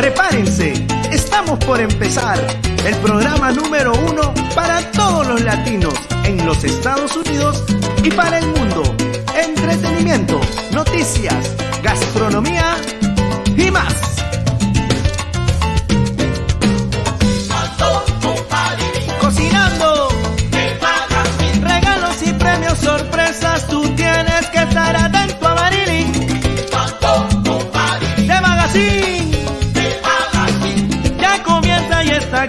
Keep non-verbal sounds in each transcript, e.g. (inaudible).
prepárense, estamos por empezar el programa número uno para todos los latinos en los Estados Unidos y para el mundo. Entretenimiento, noticias, gastronomía y más. Cocinando, regalos y premios, sorpresas, tú tienes que estar atento a Marilyn. De Magazine.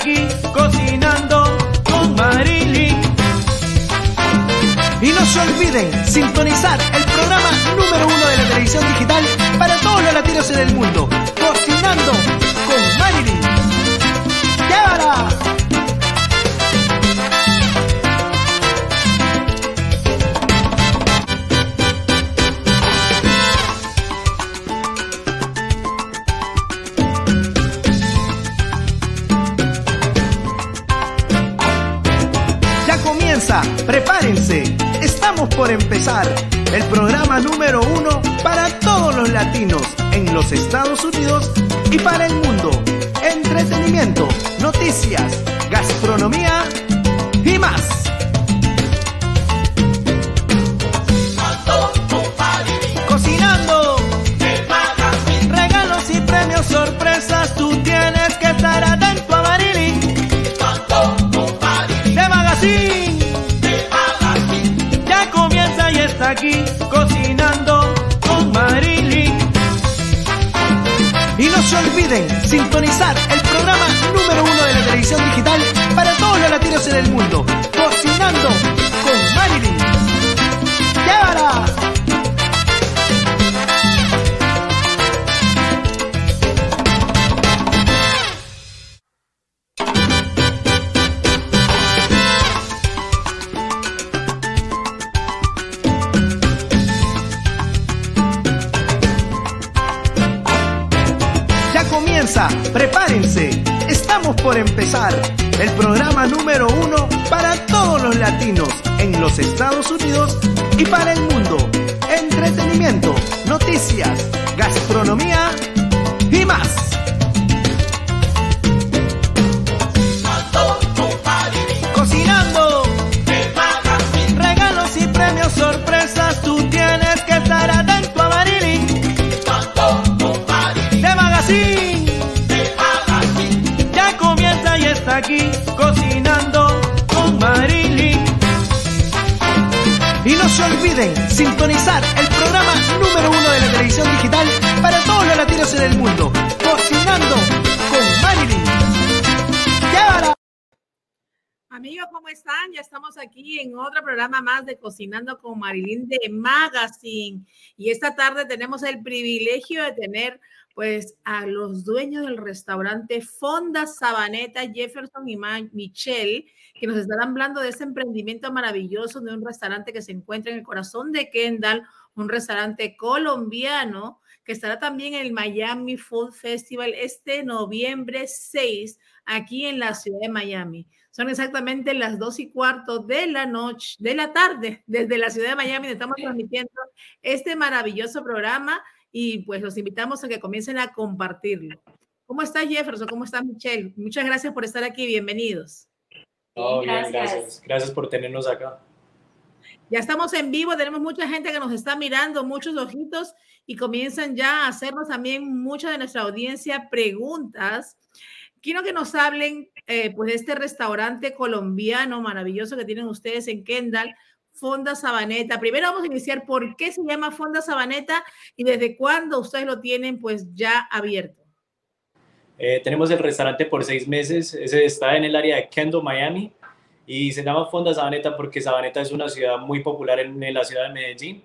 Aquí, cocinando con Marilyn. Y no se olviden sintonizar el programa número uno de la televisión digital para todos los latinos en el mundo, Cocinando con Marilyn. Prepárense. Estamos por empezar el programa número uno para todos los latinos en los Estados Unidos y para el mundo. Entretenimiento, noticias, gastronomía y más. Cocinando, regalos y premios, sorpresas, tú tienes que estar atento a Marilyn. De Magazine. Aquí cocinando con Marilyn. Y no se olviden sintonizar el programa número uno de la televisión digital para todos los latinos en el mundo, Cocinando con Marilyn. Por empezar el programa número uno para todos los latinos en los Estados Unidos y para el mundo. Entretenimiento, noticias, gastronomía y más. Cocinando con Marilyn. Y no se olviden sintonizar el programa número uno de la televisión digital para todos los latinos en el mundo, Cocinando con Marilyn. ¡Llévala! Amigos, ¿cómo están? Ya estamos aquí en otro programa más de Cocinando con Marilyn de Magazine. Y esta tarde tenemos el privilegio de tener pues a los dueños del restaurante Fonda Sabaneta, Jefferson y Michelle, que nos están hablando de ese emprendimiento maravilloso de un restaurante que se encuentra en el corazón de Kendall, un restaurante colombiano que estará también en el Miami Food Festival este noviembre 6 aquí en la ciudad de Miami. Son exactamente las dos y cuarto de la noche, de la tarde, desde la ciudad de Miami, estamos transmitiendo este maravilloso programa y pues los invitamos a que comiencen a compartirlo. ¿Cómo está Jefferson? ¿Cómo está Michelle? Muchas gracias por estar aquí. Bienvenidos. No, bien, Gracias. gracias. Gracias por tenernos acá. Ya estamos en vivo, tenemos mucha gente que nos está mirando, muchos ojitos y comienzan ya a hacernos también mucha de nuestra audiencia preguntas. Quiero que nos hablen eh, pues de este restaurante colombiano maravilloso que tienen ustedes en Kendall, Fonda Sabaneta. Primero vamos a iniciar por qué se llama Fonda Sabaneta y desde cuándo ustedes lo tienen pues ya abierto. Eh, tenemos el restaurante por seis meses. Ese está en el área de Kendo, Miami. Y se llama Fonda Sabaneta porque Sabaneta es una ciudad muy popular en, la ciudad de Medellín.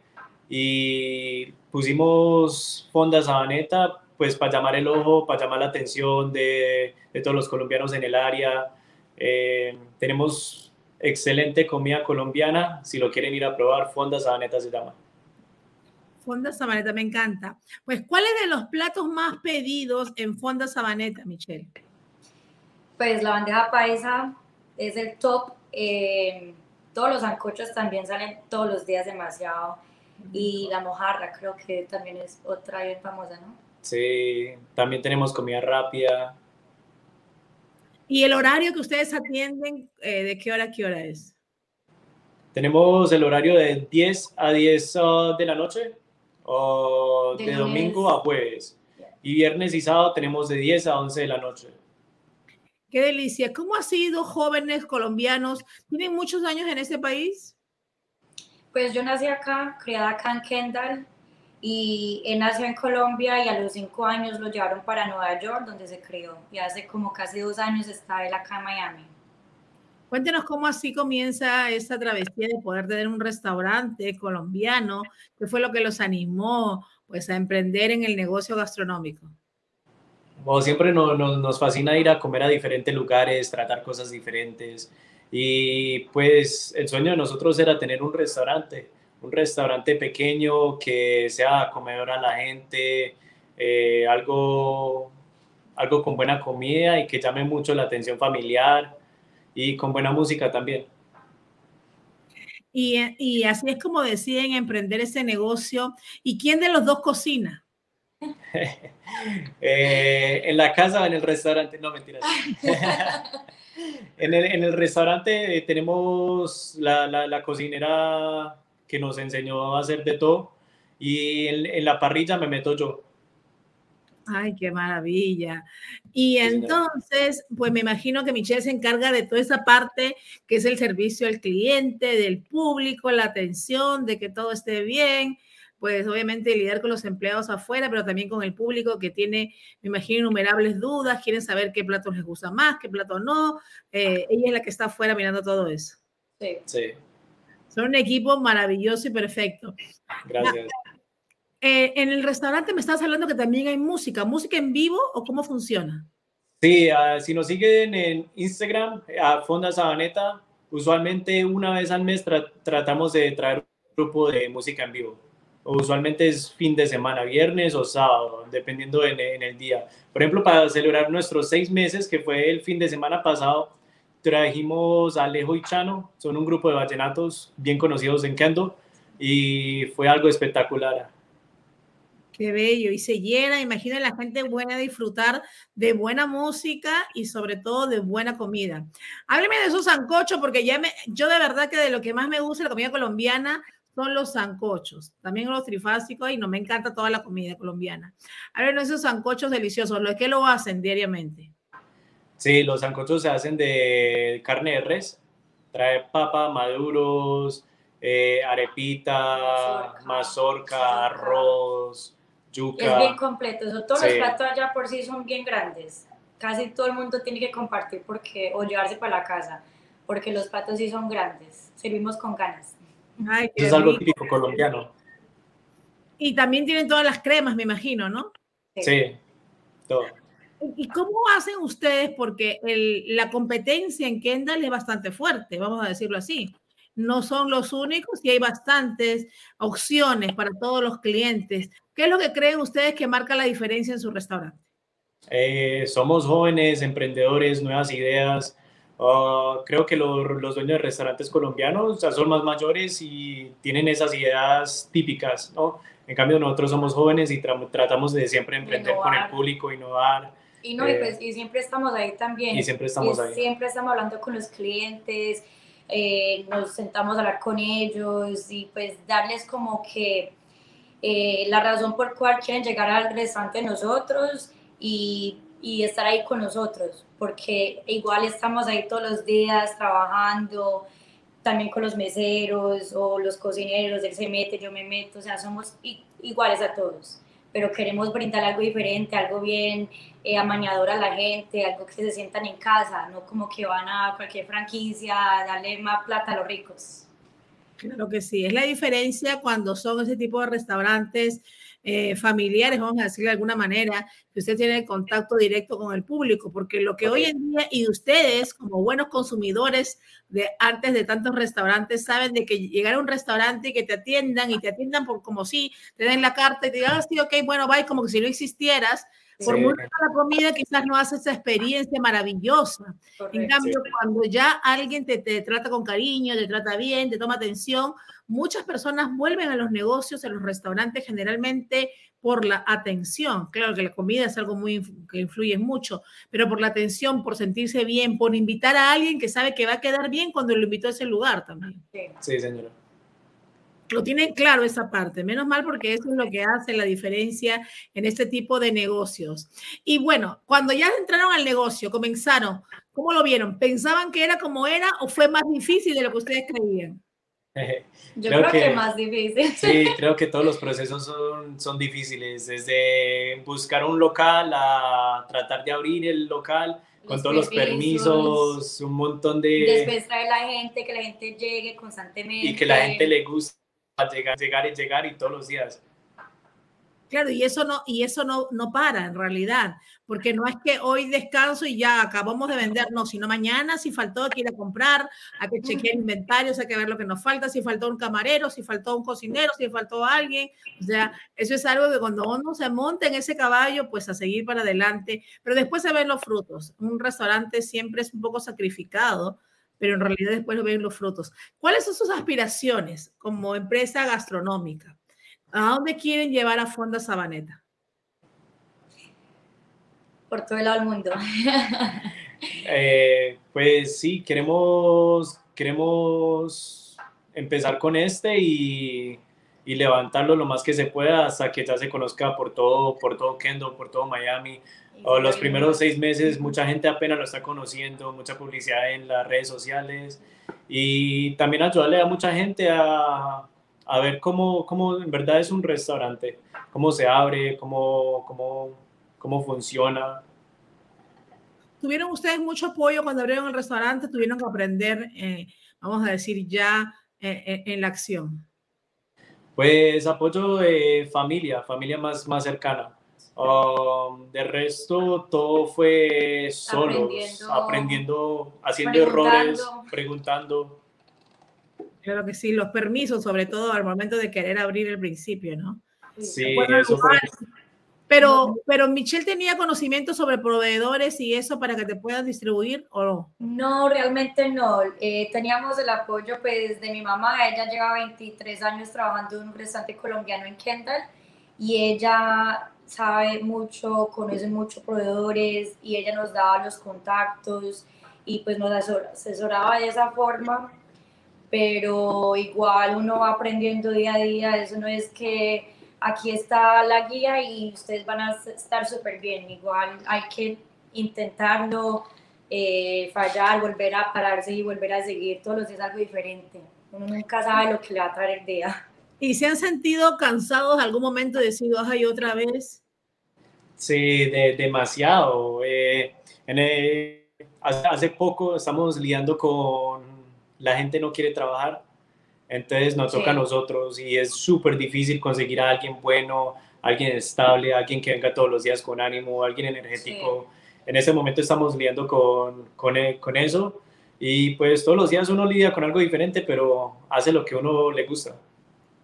Y pusimos Fonda Sabaneta pues para llamar el ojo, para llamar la atención de, de todos los colombianos en el área. Eh, tenemos excelente comida colombiana. Si lo quieren ir a probar, Fonda Sabaneta se llama. Fonda Sabaneta, me encanta. Pues, ¿cuáles de los platos más pedidos en Fonda Sabaneta, Michelle? Pues la bandeja paisa es el top. eh, todos los ancochos también salen todos los días demasiado. Y la mojarra creo que también es otra bien famosa, ¿no? Sí, también tenemos comida rápida. ¿Y el horario que ustedes atienden, eh, de qué hora a qué hora es? Tenemos el horario de 10 a 10 uh, de la noche o de, domingo a jueves. Y viernes y sábado tenemos de 10 a 11 de la noche. Qué delicia. ¿Cómo ha sido jóvenes colombianos? ¿Tienen muchos años en este país? Pues yo nací acá, criada acá en Kendall y él nació en Colombia y a los cinco años lo llevaron para Nueva York donde se crió y hace como casi dos años está él acá en Miami. Cuéntenos cómo así comienza esta travesía de poder tener un restaurante colombiano, qué fue lo que los animó pues a emprender en el negocio gastronómico. Como siempre nos, nos fascina ir a comer a diferentes lugares, tratar cosas diferentes y pues el sueño de nosotros era tener un restaurante un restaurante pequeño que sea acomedor a la gente, eh, algo, algo con buena comida y que llame mucho la atención familiar y con buena música también. Y, y así es como deciden emprender ese negocio. ¿Y quién de los dos cocina? (laughs) Eh, en la casa o en el restaurante, no mentiras. (laughs) (laughs) en, el, en, el, restaurante tenemos la, la, la, cocinera que nos enseñó a hacer de todo. Y en, la parrilla me meto yo. Ay, qué maravilla. Y entonces, pues me imagino que Michelle se encarga de toda esa parte que es el servicio al cliente, del público, la atención, de que todo esté bien. Pues obviamente lidiar con los empleados afuera, pero también con el público que tiene, me imagino, innumerables dudas, quieren saber qué platos les gusta más, qué plato no. Eh, ella es la que está afuera mirando todo eso. Sí. sí. Son un equipo maravilloso y perfecto. Gracias. Eh, en el restaurante me estás hablando que también hay música. ¿Música en vivo o cómo funciona? Sí, uh, si nos siguen en Instagram, a Fonda Sabaneta, usualmente una vez al mes tra tratamos de traer un grupo de música en vivo. Usualmente es fin de semana, viernes o sábado, dependiendo en, en el día. Por ejemplo, para celebrar nuestros seis meses, que fue el fin de semana pasado, trajimos a Alejo y Chano, son un grupo de vallenatos bien conocidos en Kendo y fue algo espectacular. Qué bello, y se llena, imagina la gente buena disfrutar de buena música y sobre todo de buena comida. Hábleme de esos sancochos, porque ya me, yo de verdad que de lo que más me gusta la comida colombiana son los sancochos, también los trifásicos, y no me encanta toda la comida colombiana. Hábleme de esos sancochos deliciosos, ¿lo que lo hacen diariamente? Sí, los sancochos se hacen de carne de res. Trae papa, maduros, eh, arepita, mazorca, arroz, yuca. Es bien completo. todos los platos allá por sí son bien grandes. Casi todo el mundo tiene que compartir porque, o llevarse para la casa, porque los platos sí son grandes. Servimos con ganas. es algo típico colombiano. Y también tienen todas las cremas, me imagino, ¿no? Sí, sí todo. ¿Y cómo hacen ustedes? Porque la competencia en Kendall es bastante fuerte, vamos a decirlo así. No son los únicos y hay bastantes opciones para todos los clientes. ¿Qué es lo que creen ustedes que marca la diferencia en su restaurante? Eh, somos jóvenes, emprendedores, nuevas ideas. Ah, creo que los, los dueños de restaurantes colombianos ya son más mayores y tienen esas ideas típicas, ¿no? En cambio, nosotros somos jóvenes y tratamos de siempre emprender con el público, innovar, y, no, y, eh, pues, y siempre estamos ahí también. Y siempre estamos ahí. Siempre estamos hablando con los clientes, eh, nos sentamos a hablar con ellos y pues darles como que eh, la razón por cual quieren llegar al restaurante de nosotros y, y, estar ahí con nosotros, porque igual estamos ahí todos los días trabajando, también con los meseros o los cocineros, él se mete, yo me meto, o sea, somos iguales a todos pero queremos brindar algo diferente, algo bien eh, amañador a la gente, algo que se sientan en casa, no como que van a cualquier franquicia a darle más plata a los ricos. Claro que sí, es la diferencia cuando son ese tipo de restaurantes eh, familiares, vamos a decir de alguna manera, que usted tiene contacto directo con el público, porque lo que hoy en día, y ustedes como buenos consumidores de antes de tantos restaurantes, saben de que llegar a un restaurante y que te atiendan y te atiendan por como si te den la carta y te digan, ah, sí, ok, bueno, bye, como que si no existieras, por muy buena la comida, quizás no hace esa experiencia maravillosa. En cambio, cuando ya alguien te, te, trata con cariño, te trata bien, te toma atención, muchas personas vuelven a los negocios, a los restaurantes generalmente por la atención. Claro que la comida es algo muy que influye mucho, pero por la atención, por sentirse bien, por invitar a alguien que sabe que va a quedar bien cuando lo invitó a ese lugar también. Sí, señora. Lo tienen claro esa parte, menos mal porque eso es lo que hace la diferencia en este tipo de negocios. Y bueno, cuando ya entraron al negocio, comenzaron, ¿cómo lo vieron? ¿Pensaban que era como era o fue más difícil de lo que ustedes creían? (laughs) Yo creo, que, más difícil. Sí, (laughs) creo que todos los procesos son, son difíciles, desde buscar un local a tratar de abrir el local con todos los permisos, un montón de... Después traer la gente, que la gente llegue constantemente. Y que la gente le guste llegar, llegar y llegar y todos los días. Claro, y eso no, y eso no, no para en realidad, porque no es que hoy descanso y ya acabamos de vender, no, sino mañana si faltó hay que ir a comprar, hay que chequear inventarios, hay que ver lo que nos falta, si faltó un camarero, si faltó un cocinero, si faltó alguien, o sea, eso es algo que cuando uno se monta en ese caballo, pues a seguir para adelante, pero después se ven los frutos. Un restaurante siempre es un poco sacrificado, pero en realidad después lo ven los frutos. ¿Cuáles son sus aspiraciones como empresa gastronómica? ¿A dónde quieren llevar a Fonda Sabaneta? Por todo el lado del mundo. (laughs) Eh, pues sí, queremos, queremos empezar con este y, y, levantarlo lo más que se pueda hasta que ya se conozca por todo, por todo Kendo, por todo Miami. O los primeros seis meses mucha gente apenas lo está conociendo, mucha publicidad en las redes sociales y también ayudarle a mucha gente a, a ver cómo, cómo en verdad es un restaurante, cómo se abre, cómo, cómo, cómo funciona. ¿Tuvieron ustedes mucho apoyo cuando abrieron el restaurante? ¿Tuvieron que aprender, eh, vamos a decir, ya eh, eh, en la acción? Pues apoyo de familia, familia más, más cercana. Um, de resto, todo fue solo, aprendiendo, aprendiendo haciendo errores, preguntando. Claro que sí, los permisos, sobre todo al momento de querer abrir el principio, ¿no? Sí, eso fue. Pero, pero Michelle tenía conocimiento sobre proveedores y eso para que te puedan distribuir o no? No, realmente no. Eh, teníamos el apoyo pues de mi mamá. Ella lleva 23 años trabajando en un restaurante colombiano en Kendall y ella sabe mucho, conoce muchos proveedores y ella nos daba los contactos y pues nos asesoraba de esa forma pero igual uno va aprendiendo día a día, eso no es que aquí está la guía y ustedes van a estar súper bien, igual hay que intentarlo, eh, fallar, volver a pararse y volver a seguir, todos los días algo diferente, uno nunca sabe lo que le va a traer el día. ¿Y se han sentido cansados algún momento de decir, ay, otra vez? Sí, de, demasiado. Eh, hace, hace poco estamos lidiando con la gente no quiere trabajar, entonces nos toca a nosotros y es súper difícil conseguir a alguien bueno, alguien estable, alguien que venga todos los días con ánimo, alguien energético. En ese momento estamos lidiando con, con, e, con, eso y pues todos los días uno lidia con algo diferente, pero hace lo que uno le gusta,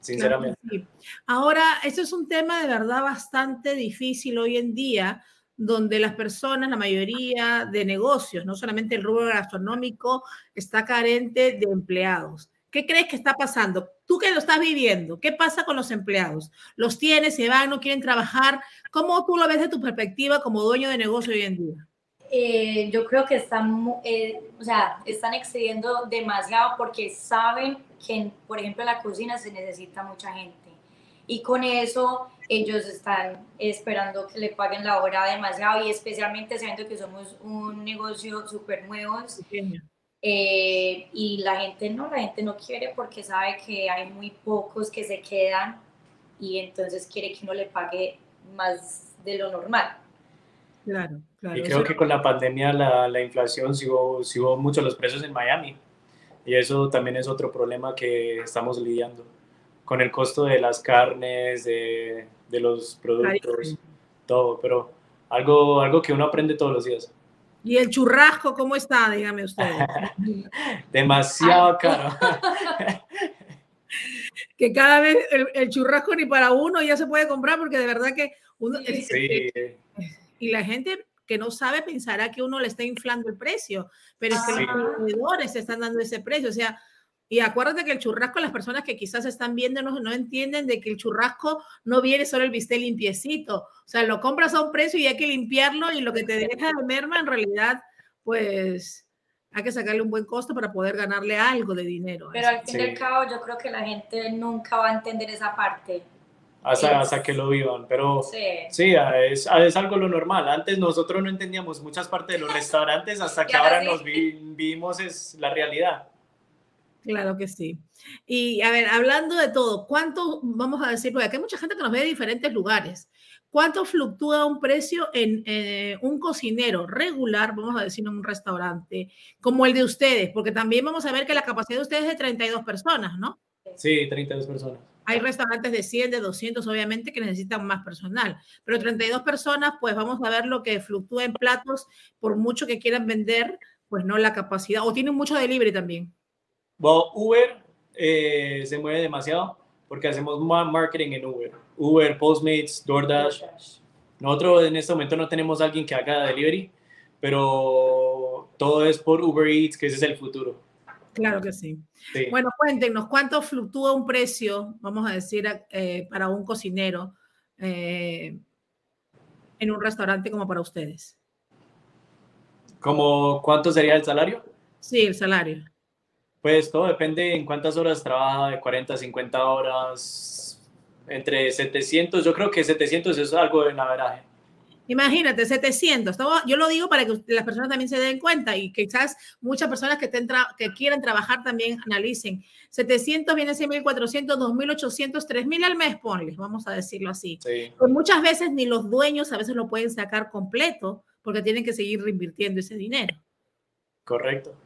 sinceramente. Ahora, esto es un tema de verdad bastante difícil hoy en día donde las personas, la mayoría de negocios, no solamente el rubro gastronómico, está carente de empleados. ¿Qué crees que está pasando? Tú que lo estás viviendo, ¿qué pasa con los empleados? ¿Los tienes, se van, no quieren trabajar? ¿Cómo tú lo ves de tu perspectiva como dueño de negocio hoy en día? Eh, yo creo que están, eh, o sea, están excediendo demasiado porque saben que, por ejemplo, en la cocina se necesita mucha gente. Y con eso ellos están esperando que le paguen la hora demasiado y especialmente sabiendo que somos un negocio súper nuevo. Eh, y la gente no, la gente no quiere porque sabe que hay muy pocos que se quedan y entonces quiere que uno le pague más de lo normal. Claro, claro. Y creo que con la pandemia la, la inflación subió, subió mucho los precios en Miami y eso también es otro problema que estamos lidiando con el costo de las carnes, de, de los productos, todo, pero algo, algo que uno aprende todos los días. ¿Y el churrasco cómo está? Dígame usted. (laughs) Demasiado caro. (laughs) que cada vez el, churrasco ni para uno ya se puede comprar porque de verdad que uno... Sí. y la gente que no sabe pensará que uno le está inflando el precio, pero es que los proveedores están dando ese precio. O sea, Y acuérdate que el churrasco, las personas que quizás están viendo no, no entienden de que el churrasco no viene solo el bistec limpiecito. O sea, lo compras a un precio y hay que limpiarlo y lo que te deja de merma en realidad, pues hay que sacarle un buen costo para poder ganarle algo de dinero. Pero al fin y al cabo yo creo que la gente nunca va a entender esa parte. Hasta, hasta que lo vivan, pero sí, sí es, es, algo lo normal. Antes nosotros no entendíamos muchas partes de los (laughs) restaurantes hasta que ahora nos vimos es la realidad. Claro que sí. Y a ver, hablando de todo, ¿cuánto vamos a decir? Porque aquí hay mucha gente que nos ve de diferentes lugares. ¿Cuánto fluctúa un precio en eh, un cocinero regular, vamos a decir, en un restaurante, como el de ustedes? Porque también vamos a ver que la capacidad de ustedes es de 32 personas, ¿no? Sí, 32 personas. Hay restaurantes de 100, de 200, obviamente, que necesitan más personal, pero 32 personas, pues vamos a ver lo que fluctúa en platos, por mucho que quieran vender, pues no la capacidad, o tienen mucho delivery también. Bueno, Uber eh, se mueve demasiado porque hacemos marketing en Uber. Uber, Postmates, DoorDash. Nosotros en este momento no tenemos alguien que haga delivery, pero todo es por Uber Eats, que ese es el futuro. Claro que sí. Bueno, cuéntenos, ¿cuánto fluctúa un precio, vamos a decir, eh, para un cocinero eh, en un restaurante como para ustedes? ¿Cómo cuánto sería el salario? Sí, el salario. Pues todo depende en cuántas horas trabaja, de 40 a 50 horas, entre 700, yo creo que 700 es algo de naveraje. Imagínate, 700. Yo lo digo para que las personas también se den cuenta y quizás muchas personas que, estén que quieran trabajar también analicen. 700 viene a ser 1.400, 2.800, 3.000 al mes, ponles, vamos a decirlo así. Pues muchas veces ni los dueños a veces lo pueden sacar completo porque tienen que seguir reinvirtiendo ese dinero. Correcto.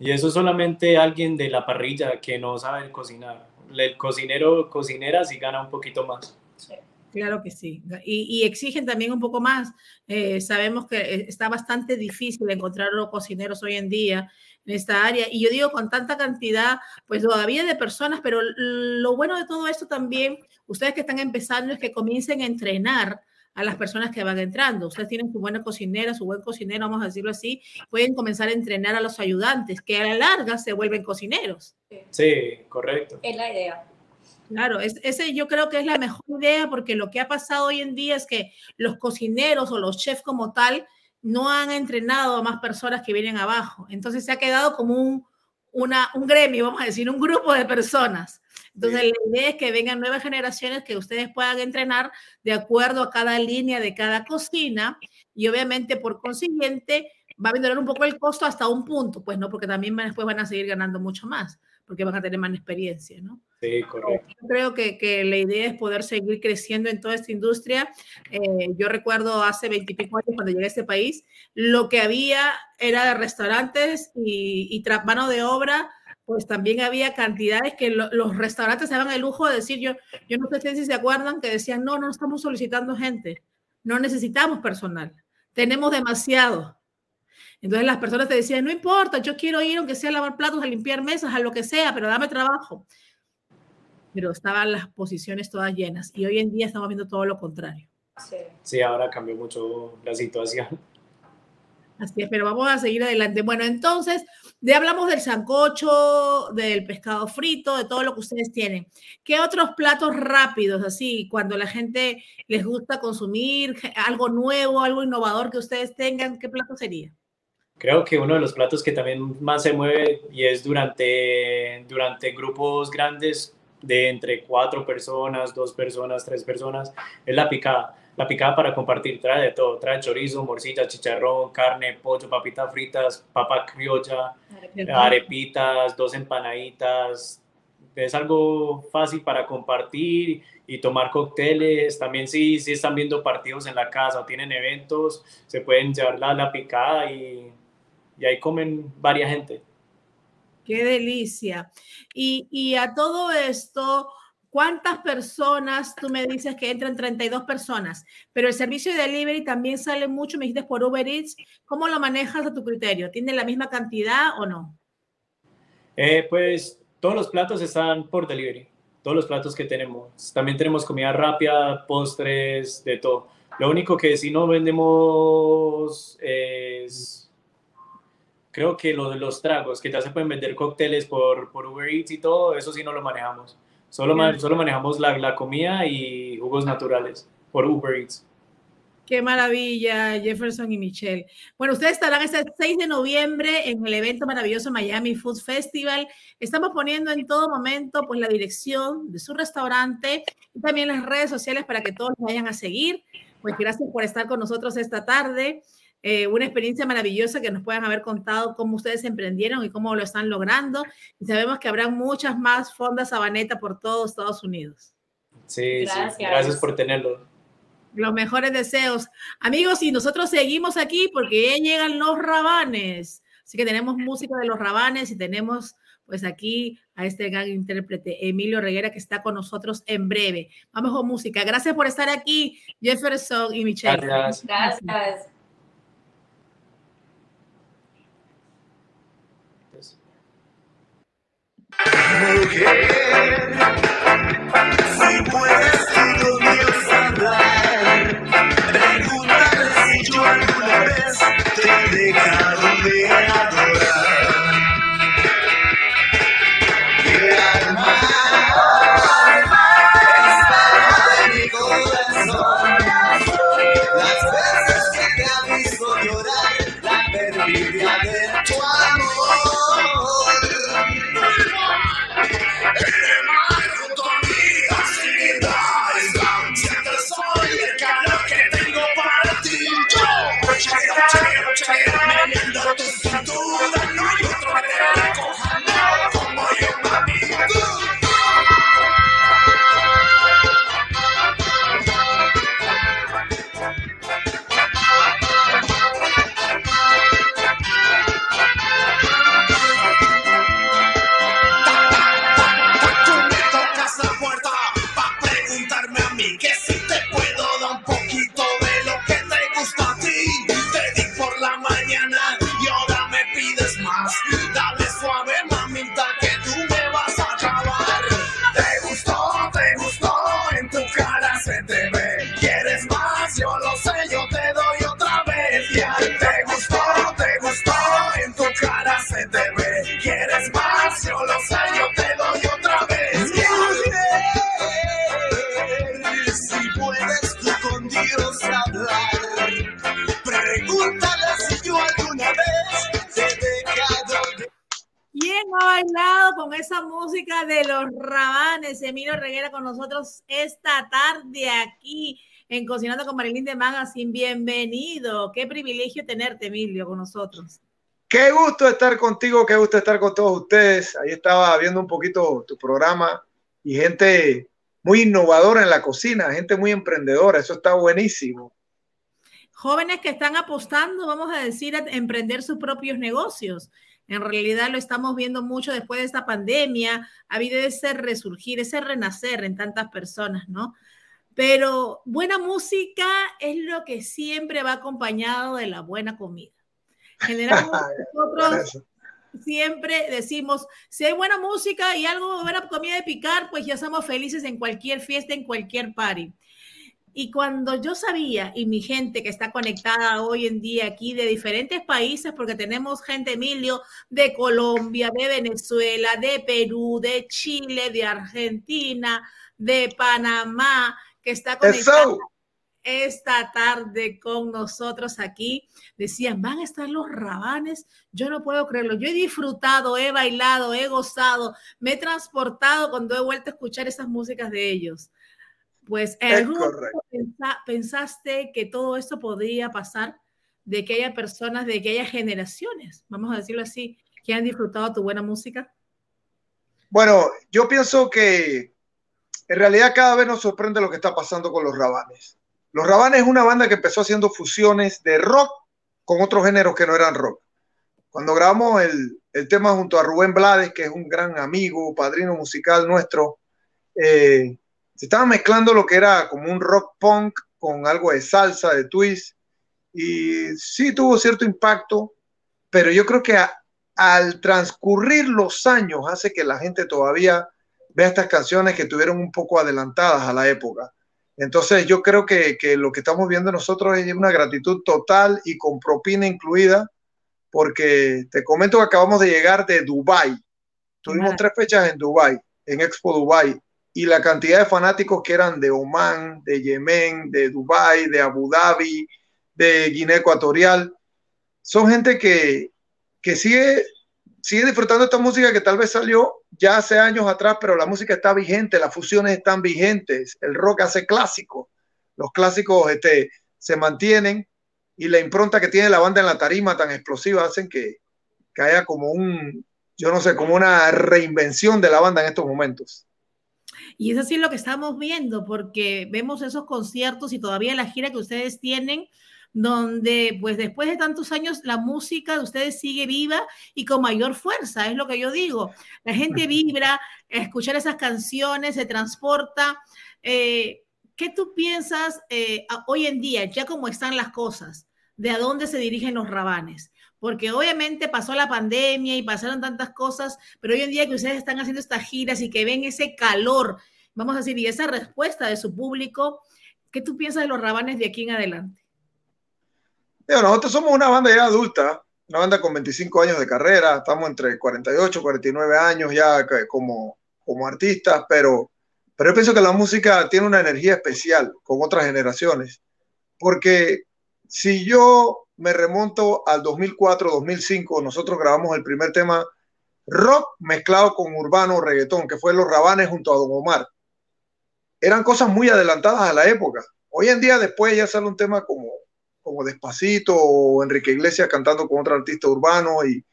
Y eso es solamente alguien de la parrilla que no sabe cocinar. El cocinero, cocinera, sí gana un poquito más. Claro que sí. Y, exigen también un poco más. Eh, sabemos que eh, está bastante difícil encontrar los cocineros hoy en día en esta área. Y yo digo con tanta cantidad, pues todavía de personas, pero lo bueno de todo esto también, ustedes que están empezando, es que comiencen a entrenar a las personas que van entrando. Ustedes tienen su buena cocinera, su buen cocinero, vamos a decirlo así, pueden comenzar a entrenar a los ayudantes, que a la larga se vuelven cocineros. Sí, correcto. Es la idea. Claro, es, ese yo creo que es la mejor idea porque lo que ha pasado hoy en día es que los cocineros o los chefs como tal no han entrenado a más personas que vienen abajo. Entonces se ha quedado como un, una, un gremio, vamos a decir, un grupo de personas. Entonces, la idea es que vengan nuevas generaciones que ustedes puedan entrenar de acuerdo a cada línea de cada cocina y obviamente por consiguiente va a vender un poco el costo hasta un punto, pues no, porque también después van a seguir ganando mucho más, porque van a tener más experiencia, ¿no? Sí, correcto. Yo creo que, que la idea es poder seguir creciendo en toda esta industria. Eh, yo recuerdo hace veintipico años cuando llegué a este país, lo que había era de restaurantes y, y mano de obra pues también había cantidades que los restaurantes se daban el lujo de decir, yo, yo no sé si se acuerdan, que decían, no, no estamos solicitando gente, no necesitamos personal, tenemos demasiado. Entonces las personas te decían, no importa, yo quiero ir aunque sea a lavar platos, a limpiar mesas, a lo que sea, pero dame trabajo. Pero estaban las posiciones todas llenas y hoy en día estamos viendo todo lo contrario. Sí, sí ahora cambió mucho la situación. Así es, pero vamos a seguir adelante. Bueno, entonces, ya hablamos del sancocho, del pescado frito, de todo lo que ustedes tienen. ¿Qué otros platos rápidos, así, cuando la gente les gusta consumir algo nuevo, algo innovador que ustedes tengan, qué plato sería? Creo que uno de los platos que también más se mueve y es durante, durante grupos grandes de entre cuatro personas, dos personas, tres personas, es la picada la picada para compartir, trae de todo, trae chorizo, morcilla, chicharrón, carne, pollo, papitas fritas, papa criolla, arepitas, dos empanaditas. Es algo fácil para compartir y tomar cócteles. También si, si están viendo partidos en la casa o tienen eventos, se pueden llevar la, la picada y, y ahí comen varias gente. Qué delicia. Y, y a todo esto, ¿Cuántas personas? Tú me dices que entran 32 personas, pero el servicio de delivery también sale mucho, me dijiste por Uber Eats. ¿Cómo lo manejas a tu criterio? ¿Tiene la misma cantidad o no? Eh, pues todos los platos están por delivery, todos los platos que tenemos. También tenemos comida rápida, postres, de todo. Lo único que si no vendemos es creo que lo de los tragos, que ya se pueden vender cócteles por, por Uber Eats y todo, eso sí no lo manejamos. Solo, solo manejamos la, la comida y jugos naturales por Uber Eats. Qué maravilla, Jefferson y Michelle. Bueno, ustedes estarán este 6 de noviembre en el evento maravilloso Miami Food Festival. Estamos poniendo en todo momento pues la dirección de su restaurante y también las redes sociales para que todos vayan a seguir. Pues gracias por estar con nosotros esta tarde. Eh, una experiencia maravillosa que nos puedan haber contado cómo ustedes emprendieron y cómo lo están logrando. Y sabemos que habrá muchas más fondas Sabaneta por todo Estados Unidos. Sí, gracias, sí. gracias por tenerlo los mejores deseos. Amigos, y nosotros seguimos aquí porque ya llegan los rabanes. Así que tenemos música de los rabanes y tenemos pues aquí a este gran intérprete Emilio Reguera que está con nosotros en breve. Vamos con música. Gracias por estar aquí, Jefferson y Michelle. Gracias. Gracias. Si puedes Emilio Reguera con nosotros esta tarde aquí en Cocinando con Marilyn de Magazine. Bienvenido. Qué privilegio tenerte, Emilio, con nosotros. Qué gusto estar contigo, qué gusto estar con todos ustedes. Ahí estaba viendo un poquito tu programa y gente muy innovadora en la cocina, gente muy emprendedora. Eso está buenísimo. Jóvenes que están apostando, vamos a decir, a emprender sus propios negocios. En realidad lo estamos viendo mucho después de esta pandemia. Ha habido ese resurgir, ese renacer en tantas personas, ¿no? Pero buena música es lo que siempre va acompañado de la buena comida. Generalmente (laughs) nosotros siempre decimos, si hay buena música y algo, buena comida de picar, pues ya somos felices en cualquier fiesta, en cualquier party. Y cuando yo sabía, y mi gente que está conectada hoy en día aquí de diferentes países, porque tenemos gente, Emilio, de Colombia, de Venezuela, de Perú, de Chile, de Argentina, de Panamá, que está conectada esta tarde con nosotros aquí. Decían, van a estar los rabanes. Yo no puedo creerlo. Yo he disfrutado, he bailado, he gozado, me he transportado cuando he vuelto a escuchar esas músicas de ellos. Pues ¿en pensaste que todo esto podría pasar de que haya personas, de que haya generaciones, vamos a decirlo así, que han disfrutado tu buena música? Bueno, yo pienso que en realidad cada vez nos sorprende lo que está pasando con los Rabanes. Los Rabanes es una banda que empezó haciendo fusiones de rock con otros géneros que no eran rock. Cuando grabamos el, el tema junto a Rubén Blades, que es un gran amigo, padrino musical nuestro, eh, se estaba mezclando lo que era como un rock punk con algo de salsa, de twist, y sí tuvo cierto impacto, pero yo creo que al transcurrir los años hace que la gente todavía vea estas canciones que tuvieron un poco adelantadas a la época. Entonces yo creo que, que, lo que estamos viendo nosotros es una gratitud total y con propina incluida porque te comento que acabamos de llegar de Dubai. Tuvimos tres fechas en Dubai, en Expo Dubai, y la cantidad de fanáticos que eran de Oman, de Yemen, de Dubai, de Abu Dhabi, de Guinea Ecuatorial, son gente que, que sigue, sigue disfrutando esta música que tal vez salió ya hace años atrás, pero la música está vigente, las fusiones están vigentes, el rock hace clásicos, los clásicos este, se mantienen y la impronta que tiene la banda en la tarima tan explosiva hacen que, que haya como un, yo no sé, como una reinvención de la banda en estos momentos. Y eso sí es lo que estamos viendo, porque vemos esos conciertos y todavía la gira que ustedes tienen, donde pues después de tantos años la música de ustedes sigue viva y con mayor fuerza, es lo que yo digo. La gente vibra, escuchar esas canciones, se transporta. Eh, ¿Qué tú piensas eh, hoy en día, ya como están las cosas, de a dónde se dirigen los rabanes? Porque obviamente pasó la pandemia y pasaron tantas cosas, pero hoy en día que ustedes están haciendo estas giras y que ven ese calor, vamos a decir, y esa respuesta de su público, ¿qué tú piensas de los rabanes de aquí en adelante? nosotros somos una banda ya adulta, una banda con 25 años de carrera, estamos entre 48 y 49 años ya como, como artistas, pero, pero yo pienso que la música tiene una energía especial con otras generaciones, porque si yo me remonto al 2004, 2005, nosotros grabamos el primer tema rock mezclado con urbano reggaetón, que fue Los Rabanes junto a Don Omar. Eran cosas muy adelantadas a la época. Hoy en día después ya sale un tema como como Despacito o Enrique Iglesias cantando con otro artista urbano y,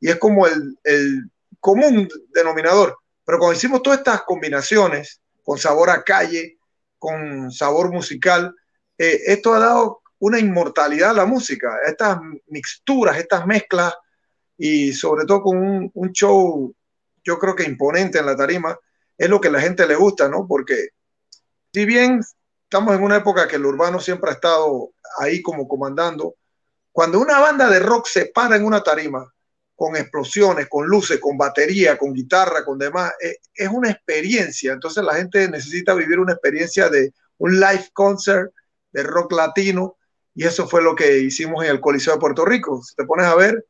y es como el, el, común denominador. Pero cuando hicimos todas estas combinaciones con sabor a calle, con sabor musical, eh, esto ha dado una inmortalidad a la música, estas mixturas, estas mezclas y sobre todo con un, show, yo creo que imponente en la tarima, es lo que a la gente le gusta, ¿no? Porque si bien estamos en una época que el urbano siempre ha estado ahí como comandando. Cuando una banda de rock se para en una tarima con explosiones, con luces, con batería, con guitarra, con demás, eh, es una experiencia. Entonces la gente necesita vivir una experiencia de un live concert de rock latino y eso fue lo que hicimos en el Coliseo de Puerto Rico. Si te pones a ver,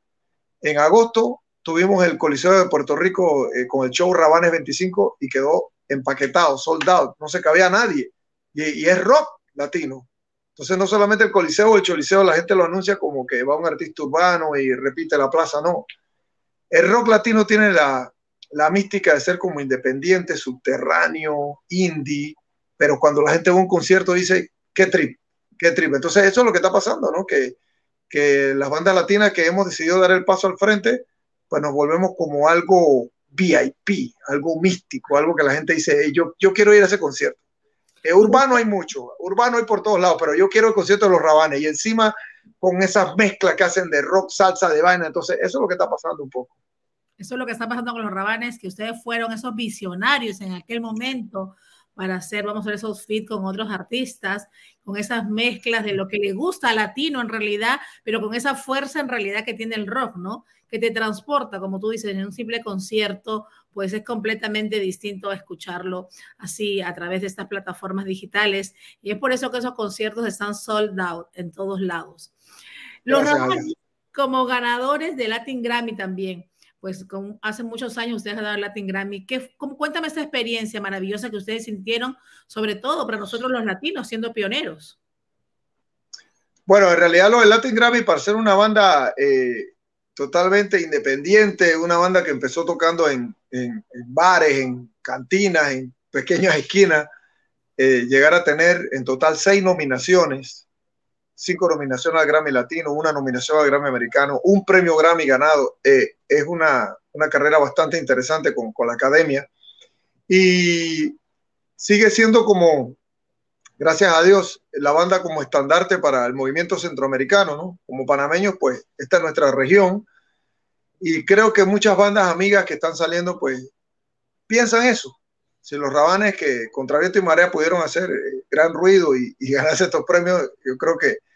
en agosto tuvimos el Coliseo de Puerto Rico eh, con el show Rabanes 25 y quedó empaquetado, sold out, no se cabía nadie y, es rock latino. Entonces no solamente el Coliseo, el Choliseo, la gente lo anuncia como que va un artista urbano y repite la plaza, no. El rock latino tiene la, la mística de ser como independiente, subterráneo, indie, pero cuando la gente va a un concierto dice, qué trip, qué trip. Entonces eso es lo que está pasando, ¿no? Que, que las bandas latinas que hemos decidido dar el paso al frente, pues nos volvemos como algo VIP, algo místico, algo que la gente dice, yo, yo quiero ir a ese concierto. Eh, urbano hay mucho, urbano hay por todos lados, pero yo quiero el concierto de los rabanes y encima con esas mezclas que hacen de rock, salsa, de vaina. Entonces, eso es lo que está pasando un poco. Eso es lo que está pasando con los rabanes, que ustedes fueron esos visionarios en aquel momento para hacer, vamos a ver esos fit con otros artistas, con esas mezclas de lo que le gusta al latino en realidad, pero con esa fuerza en realidad que tiene el rock, ¿no? Que te transporta, como tú dices, en un simple concierto, pues es completamente distinto a escucharlo así a través de estas plataformas digitales. Y es por eso que esos conciertos están sold out en todos lados. Los rabanes, como ganadores de Latin Grammy también pues hace muchos años ustedes han dado Latin Grammy. ¿Qué, cómo, cuéntame esa experiencia maravillosa que ustedes sintieron, sobre todo para nosotros los latinos, siendo pioneros. Bueno, en realidad lo del Latin Grammy, para ser una banda eh, totalmente independiente, una banda que empezó tocando en, en, bares, en cantinas, en pequeñas esquinas, eh, llegar a tener en total seis nominaciones cinco nominaciones al Grammy Latino, una nominación al Grammy Americano, un premio Grammy ganado. Eh, es una, una, carrera bastante interesante con, con, la academia y sigue siendo como, gracias a Dios, la banda como estandarte para el movimiento centroamericano, ¿no? Como panameños, pues esta es nuestra región y creo que muchas bandas amigas que están saliendo, pues piensan eso. Si los rabanes que contra viento y marea pudieron hacer eh, gran ruido y, y (laughs) ganarse estos premios, yo creo que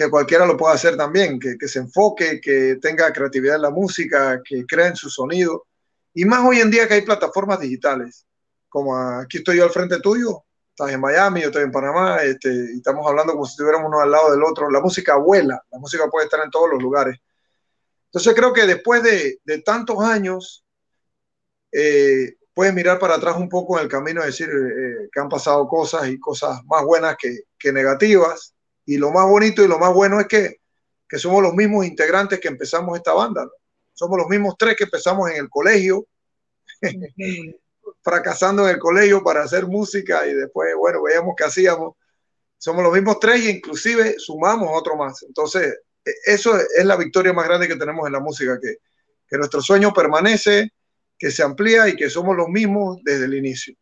que cualquiera lo pueda hacer también, que, que, se enfoque, que tenga creatividad en la música, que crea en su sonido. Y más hoy en día que hay plataformas digitales, como aquí estoy yo al frente tuyo, estás en Miami, yo estoy en Panamá, este, y estamos hablando como si estuviéramos uno al lado del otro. La música vuela, la música puede estar en todos los lugares. Entonces creo que después de, de tantos años, eh, puedes mirar para atrás un poco en el camino y decir eh, que han pasado cosas y cosas más buenas que, que, negativas. Y lo más bonito y lo más bueno es que, que somos los mismos integrantes que empezamos esta banda. ¿no? Somos los mismos tres que empezamos en el colegio, (laughs) fracasando en el colegio para hacer música y después, bueno, veíamos qué hacíamos. Somos los mismos tres e inclusive sumamos otro más. Entonces, e, eso es la victoria más grande que tenemos en la música, que, que nuestro sueño permanece, que se amplía y que somos los mismos desde el inicio.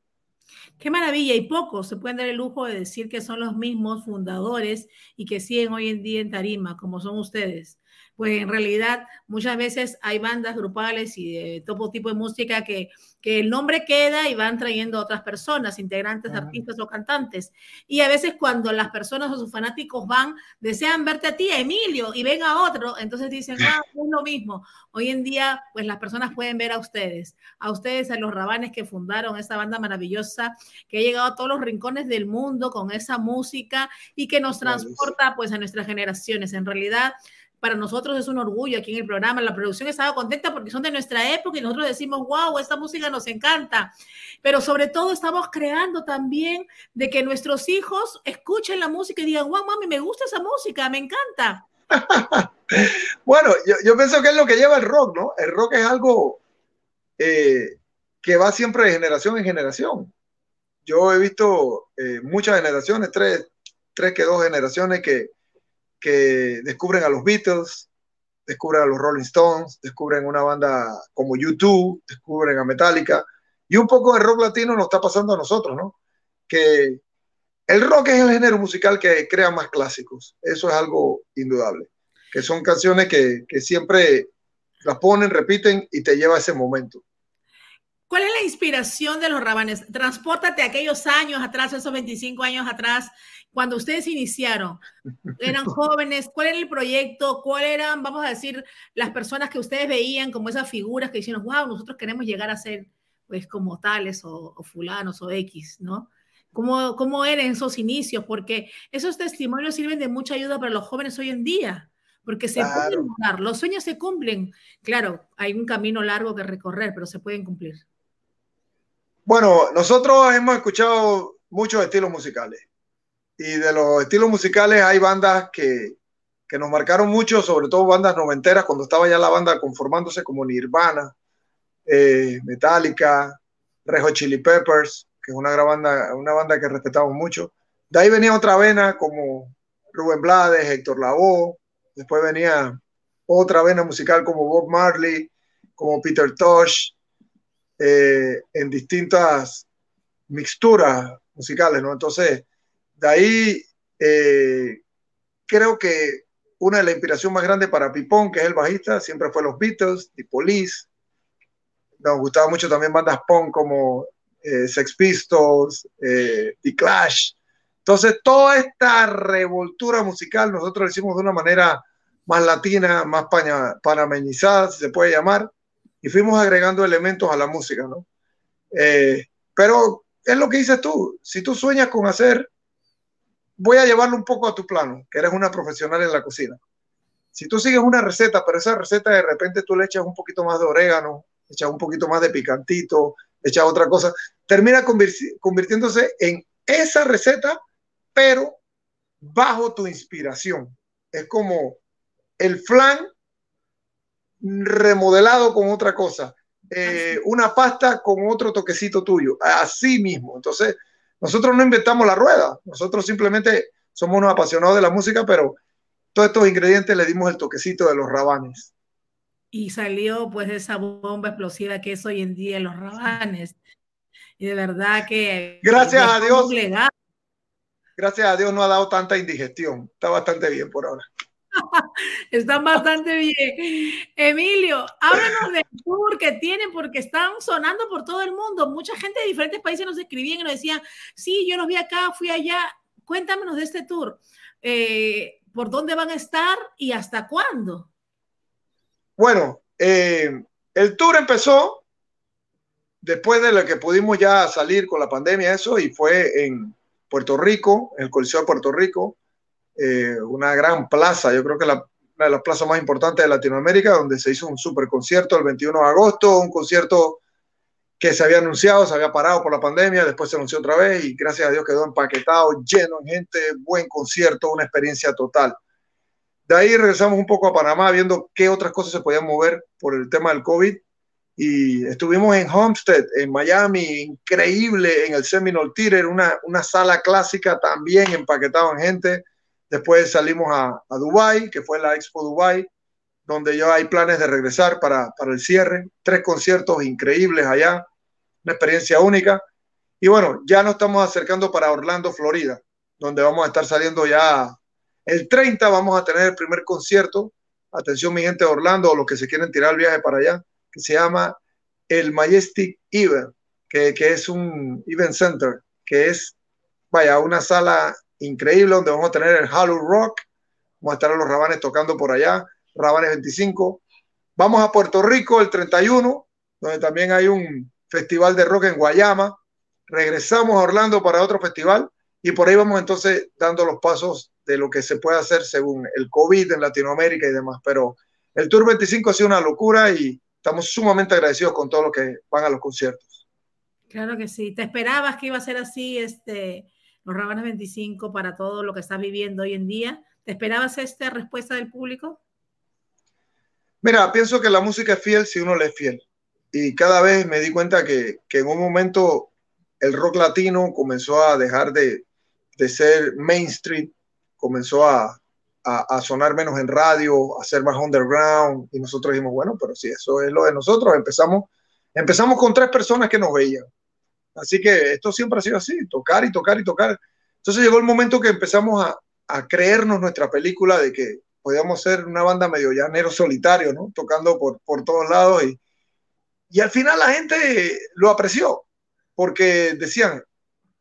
Qué maravilla, y pocos se pueden dar el lujo de decir que son los mismos fundadores y que siguen hoy en día en tarima, como son ustedes pues en realidad muchas veces hay bandas grupales y de todo tipo de música que, que el nombre queda y van trayendo otras personas, integrantes, artistas o cantantes. Y a veces cuando las personas o sus fanáticos van, desean verte a ti, a Emilio, y ven a otro, entonces dicen, (laughs) ah, es lo mismo. Hoy en día, pues las personas pueden ver a ustedes, a ustedes, a los rabanes que fundaron esta banda maravillosa, que ha llegado a todos los rincones del mundo con esa música y que nos transporta pues a nuestras generaciones. En realidad, para nosotros es un orgullo aquí en el programa. La producción estaba contenta porque son de nuestra época y nosotros decimos, wow, esta música nos encanta. Pero sobre todo estamos creando también de que nuestros hijos escuchen la música y digan, wow, mami, me gusta esa música, me encanta. (laughs) bueno, yo, pienso que es lo que lleva el rock, ¿no? El rock es algo eh, que va siempre de generación en generación. Yo he visto eh, muchas generaciones, tres, tres que dos generaciones que que descubren a los Beatles, descubren a los Rolling Stones, descubren una banda como YouTube, descubren a Metallica, y un poco de rock latino nos está pasando a nosotros, ¿no? Que el rock es el género musical que crea más clásicos, eso es algo indudable, que son canciones que, que siempre las ponen, repiten y te lleva a ese momento. ¿Cuál es la inspiración de los rabanes? Transpórtate a aquellos años atrás, esos 25 años atrás, cuando ustedes iniciaron, eran (laughs) jóvenes, ¿cuál era el proyecto? ¿Cuáles eran, vamos a decir, las personas que ustedes veían como esas figuras que dijeron, wow, nosotros queremos llegar a ser pues como tales o, o fulanos o X, ¿no? ¿Cómo, ¿Cómo eran esos inicios? Porque esos testimonios sirven de mucha ayuda para los jóvenes hoy en día, porque se claro. pueden lograr, los sueños se cumplen. Claro, hay un camino largo que recorrer, pero se pueden cumplir. Bueno, nosotros hemos escuchado muchos estilos musicales. Y de los estilos musicales hay bandas que, que, nos marcaron mucho, sobre todo bandas noventeras, cuando estaba ya la banda conformándose como Nirvana, eh, Metallica, Rejo Chili Peppers, que es una gran banda, una banda que respetamos mucho. De ahí venía otra vena como Rubén Blades, Héctor Lavoe, después venía otra vena musical como Bob Marley, como Peter Tosh, eh, en distintas mixturas musicales, ¿no? Entonces, de ahí eh, creo que una de las inspiraciones más grandes para Pipón, que es el bajista, siempre fue los Beatles, The Police. Nos gustaba mucho también bandas punk como eh, Sex Pistols, eh, The Clash. Entonces, toda esta revoltura musical nosotros lo hicimos de una manera más latina, más panameñizada, si se puede llamar, y fuimos agregando elementos a la música, ¿no? Eh, pero es lo que dices tú, si tú sueñas con hacer voy a llevarlo un poco a tu plano, que eres una profesional en la cocina. Si tú sigues una receta, pero esa receta de repente tú le echas un poquito más de orégano, echas un poquito más de picantito, echas otra cosa, termina convirtiéndose en esa receta, pero bajo tu inspiración. Es como el flan remodelado con otra cosa, eh, una pasta con otro toquecito tuyo, así mismo. Entonces, nosotros no inventamos la rueda, nosotros simplemente somos unos apasionados de la música, pero todos estos ingredientes le dimos el toquecito de los rabanes. Y salió pues esa bomba explosiva que es hoy en día los rabanes. Y de verdad que... Gracias a Dios. Gracias a Dios no ha dado tanta indigestión. Está bastante bien por ahora. (laughs) Están bastante bien. Emilio, háblanos del tour que tienen porque están sonando por todo el mundo. Mucha gente de diferentes países nos escribían y nos decían, sí, yo los vi acá, fui allá. Cuéntanos de este tour. Eh, ¿Por dónde van a estar y hasta cuándo? Bueno, eh, el tour empezó después de lo que pudimos ya salir con la pandemia, eso, y fue en Puerto Rico, en el Coliseo de Puerto Rico eh, una gran plaza, yo creo que la, una de las plazas más importantes de Latinoamérica, donde se hizo un super concierto el 21 de agosto, un concierto que se había anunciado, se había parado por la pandemia, después se anunció otra vez y gracias a Dios quedó empaquetado, lleno de gente, buen concierto, una experiencia total. De ahí regresamos un poco a Panamá viendo qué otras cosas se podían mover por el tema del COVID y estuvimos en Homestead, en Miami, increíble, en el Seminole Theater, una, una sala clásica también empaquetado en gente. Después salimos a, a Dubai, que fue la Expo Dubai, donde ya hay planes de regresar para, el cierre. Tres conciertos increíbles allá, una experiencia única. Y bueno, ya nos estamos acercando para Orlando, Florida, donde vamos a estar saliendo ya el 30, vamos a tener el primer concierto. Atención, mi gente de Orlando, o los que se quieren tirar el viaje para allá, que se llama el Majestic Event, que, que es un event center, que es, vaya, una sala increíble donde vamos a tener el Halo Rock, vamos a estar a los Rabanes tocando por allá, Rabanes 25. Vamos a Puerto Rico el 31, donde también hay un festival de rock en Guayama. Regresamos a Orlando para otro festival y por ahí vamos entonces dando los pasos de lo que se puede hacer según el COVID en Latinoamérica y demás. Pero el Tour 25 ha sido una locura y estamos sumamente agradecidos con todos los que van a los conciertos. Claro que sí. ¿Te esperabas que iba a ser así este, los Rabanes 25 para todo lo que estás viviendo hoy en día? ¿Te esperabas esta respuesta del público? Mira, pienso que la música es fiel si uno le es fiel. Y cada vez me di cuenta que, que en un momento el rock latino comenzó a dejar de, de ser mainstream, comenzó a, a, a, sonar menos en radio, a ser más underground. Y nosotros dijimos, bueno, pero si eso es lo de nosotros, empezamos, empezamos con tres personas que nos veían. Así que esto siempre ha sido así, tocar y tocar y tocar. Entonces llegó el momento que empezamos a, a creernos nuestra película de que podíamos ser una banda medio llanero solitario, ¿no? Tocando por, por todos lados y, y al final la gente lo apreció porque decían,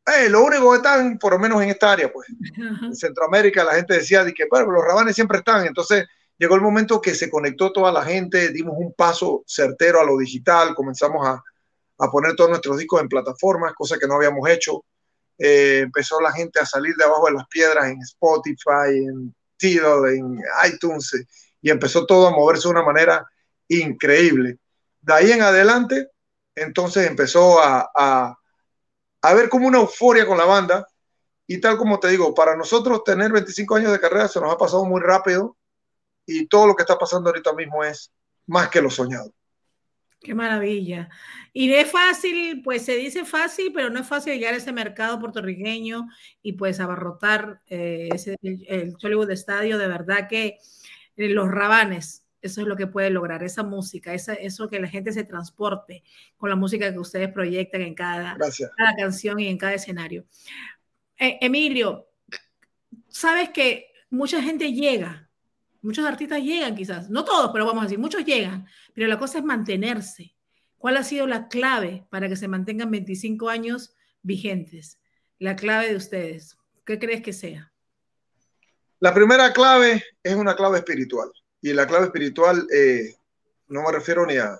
eh, lo único que están, por lo menos en esta área, pues, en Centroamérica, la gente decía de que, bueno, los rabanes siempre están. Entonces llegó el momento que se conectó toda la gente, dimos un paso certero a lo digital, comenzamos a, a poner todos nuestros discos en plataformas, cosa que no habíamos hecho. Eh, empezó la gente a salir de abajo de las piedras en Spotify, en Tidal, en iTunes, y empezó todo a moverse de una manera increíble. De ahí en adelante, entonces empezó a, a, a ver como una euforia con la banda. Y tal como te digo, para nosotros tener 25 años de carrera se nos ha pasado muy rápido y todo lo que está pasando ahorita mismo es más que lo soñado. Qué maravilla. Y es fácil, pues se dice fácil, pero no es fácil llegar a ese mercado puertorriqueño y pues abarrotar eh, ese, el, el Hollywood Estadio. De verdad que eh, los rabanes, eso es lo que puede lograr, esa música, esa, eso que la gente se transporte con la música que ustedes proyectan en cada, cada canción y en cada escenario. Eh, Emilio, sabes que mucha gente llega Muchos artistas llegan quizás, no todos, pero vamos a decir, muchos llegan, pero la cosa es mantenerse. ¿Cuál ha sido la clave para que se mantengan 25 años vigentes? La clave de ustedes. ¿Qué crees que sea? La primera clave es una clave espiritual. Y la clave espiritual eh, no me refiero ni a,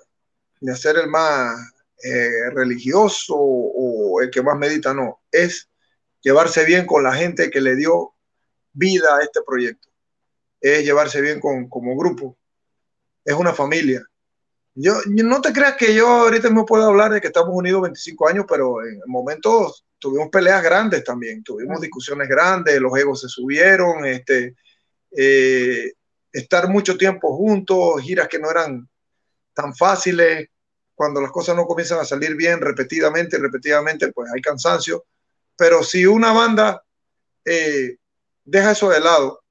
ser el más eh, religioso o el que más medita, no. Es llevarse bien con la gente que le dio vida a este proyecto es llevarse bien con, como grupo, es una familia. Yo, no te creas que yo ahorita mismo puedo hablar de que estamos unidos 25 años, pero en momentos tuvimos peleas grandes también, tuvimos discusiones grandes, los egos se subieron, este, eh, estar mucho tiempo juntos, giras que no eran tan fáciles, cuando las cosas no comienzan a salir bien repetidamente, repetidamente, pues hay cansancio, pero si una banda eh, deja eso de lado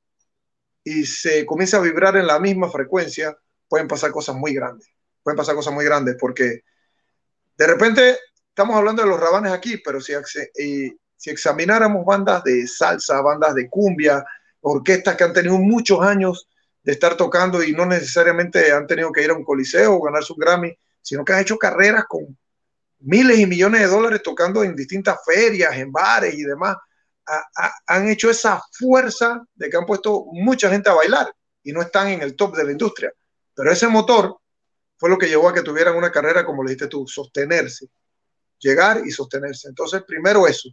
y se comienza a vibrar en la misma frecuencia, pueden pasar cosas muy grandes. Pueden pasar cosas muy grandes porque de repente estamos hablando de los rabanes aquí, pero si, si examináramos bandas de salsa, bandas de cumbia, orquestas que han tenido muchos años de estar tocando y no necesariamente han tenido que ir a un coliseo o ganarse un Grammy, sino que han hecho carreras con miles y millones de dólares tocando en distintas ferias, en bares y demás han hecho esa fuerza de que han puesto mucha gente a bailar y no están en el top de la industria. Pero ese motor fue lo que llevó a que tuvieran una carrera, como le dijiste tú, sostenerse, llegar y sostenerse. Entonces, primero eso.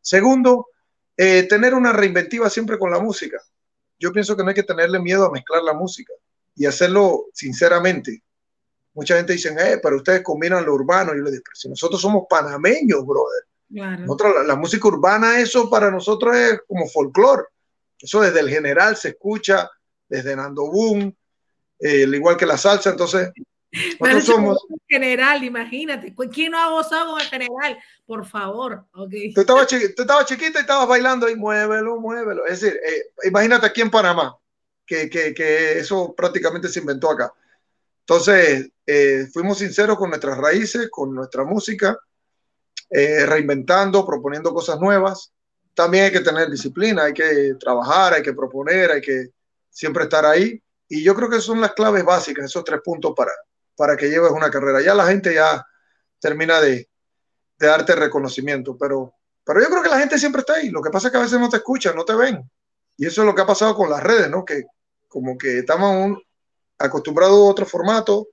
Segundo, eh, tener una reinventiva siempre con la música. yo pienso que no hay que tenerle miedo a mezclar la música y hacerlo sinceramente. Mucha gente dice, eh, pero ustedes combinan lo urbano. Yo le digo, pero si nosotros somos panameños, brother. Claro. la, música urbana, eso para nosotros es como folclore. Eso desde el general se escucha, desde Nando Boom, eh, igual que la salsa. Entonces, nosotros somos. General, imagínate. ¿Quién no ha gozado con el general? Por favor. Okay. Tú, estabas chiquito y estabas bailando y muévelo, muévelo. Es decir, eh, imagínate aquí en Panamá, que, que, que eso prácticamente se inventó acá. Entonces, eh, fuimos sinceros con nuestras raíces, con nuestra música, eh, reinventando, proponiendo cosas nuevas. También hay que tener disciplina, hay que trabajar, hay que proponer, hay que siempre estar ahí. Y yo creo que son las claves básicas, esos tres puntos para, para que lleves una carrera. Ya la gente ya termina de, de darte reconocimiento, pero, pero yo creo que la gente siempre está ahí. Lo que pasa es que a veces no te escuchan, no te ven. Y eso es lo que ha pasado con las redes, ¿no? Que como que estamos un, acostumbrado a otro formato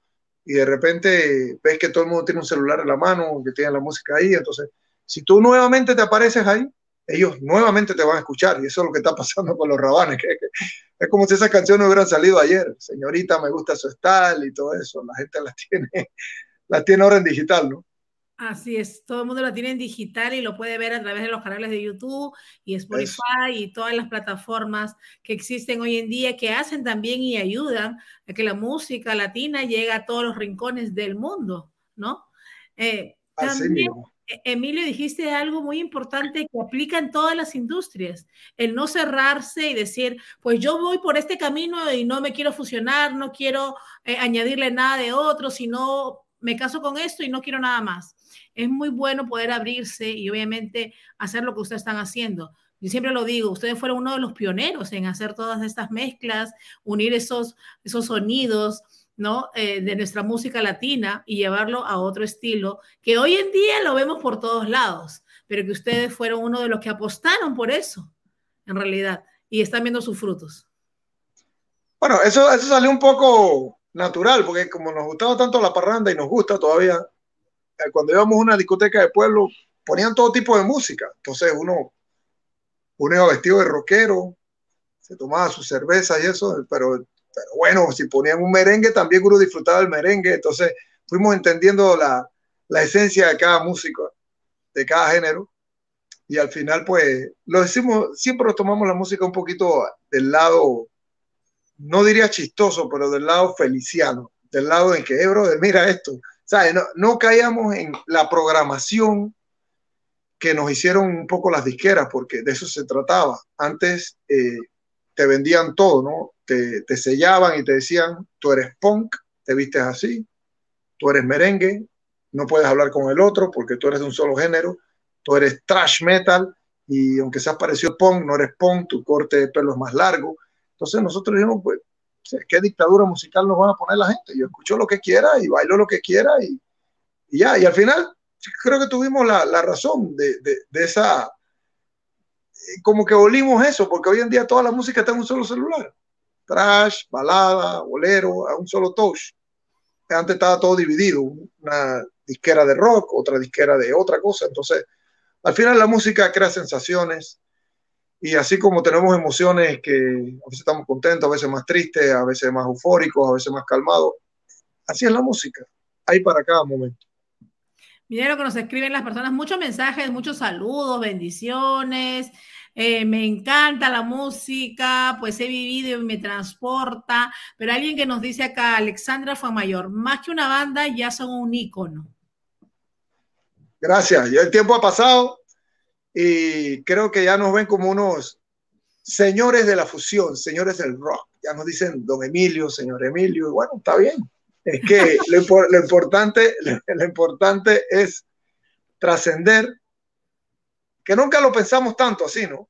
y de repente ves que todo el mundo tiene un celular en la mano, que tiene la música ahí, entonces si tú nuevamente te apareces ahí, ellos nuevamente te van a escuchar y eso es lo que está pasando con los rabanes, que, es como si esas canciones hubieran salido ayer, señorita, me gusta su style y todo eso, la gente las tiene, (laughs) las tiene ahora en digital, ¿no? Así es, todo el mundo lo tiene en digital y lo puede ver a través de los canales de YouTube y Spotify y todas las plataformas que existen hoy en día que hacen también y ayudan a que la música latina llegue a todos los rincones del mundo, ¿no? Eh, también, e-, Emilio, dijiste algo muy importante que aplica en todas las industrias, el no cerrarse y decir, pues yo voy por este camino y no me quiero fusionar, no quiero eh, añadirle nada de otro, sino me caso con esto y no quiero nada más. Es muy bueno poder abrirse y obviamente hacer lo que ustedes están haciendo. Yo siempre lo digo, ustedes fueron uno de los pioneros en hacer todas estas mezclas, unir esos, esos sonidos, ¿no? Eh, de nuestra música latina y llevarlo a otro estilo que hoy en día lo vemos por todos lados, pero que ustedes fueron uno de los que apostaron por eso, en realidad, y están viendo sus frutos. Bueno, eso, eso salió un poco natural, porque como nos gustaba tanto la parranda y nos gusta todavía, cuando íbamos a una discoteca de pueblo, ponían todo tipo de música. Entonces uno, uno iba vestido de rockero, se tomaba su cerveza y eso, pero, pero bueno, si ponían un merengue, también uno disfrutaba del merengue. Entonces fuimos entendiendo la, la esencia de cada músico, de cada género. Y al final, pues, lo decimos, siempre tomamos la música un poquito del lado no diría chistoso, pero del lado feliciano, del lado en que, eh, brother, mira esto. ¿Sabes? No, no caíamos en la programación que nos hicieron un poco las disqueras, porque de eso se trataba. Antes eh, te vendían todo, ¿no? Te, te, sellaban y te decían, tú eres punk, te vistes así, tú eres merengue, no puedes hablar con el otro porque tú eres de un solo género, tú eres trash metal y aunque seas parecido punk, no eres punk, tu corte de pelo es más largo. Entonces nosotros dijimos, pues, ¿qué dictadura musical nos van a poner la gente? Yo escucho lo que quiera y bailo lo que quiera y, ya. Y al final creo que tuvimos la, razón de, esa, eh, como que olimos eso, porque hoy en día toda la música está en un solo celular. Trash, balada, bolero, a un solo touch. Antes estaba todo dividido, una disquera de rock, otra disquera de otra cosa. Entonces, al final la música crea sensaciones, y así como tenemos emociones que a veces estamos contentos, a veces más tristes, a veces más eufóricos, a veces más calmados, así es la música. Hay para cada momento. Mira lo que nos escriben las personas, muchos mensajes, muchos saludos, bendiciones. Eh, me encanta la música, pues he vivido y me transporta. Pero alguien que nos dice acá, Alexandra fue mayor, más que una banda, ya son un ícono. Gracias. Ya el tiempo ha pasado y creo que ya nos ven como unos señores de la fusión, señores del rock. Ya nos dicen don Emilio, señor Emilio, y bueno, está bien. Es que (laughs) lo, importante, (laughs) lo importante es trascender, que nunca lo pensamos tanto así, ¿no?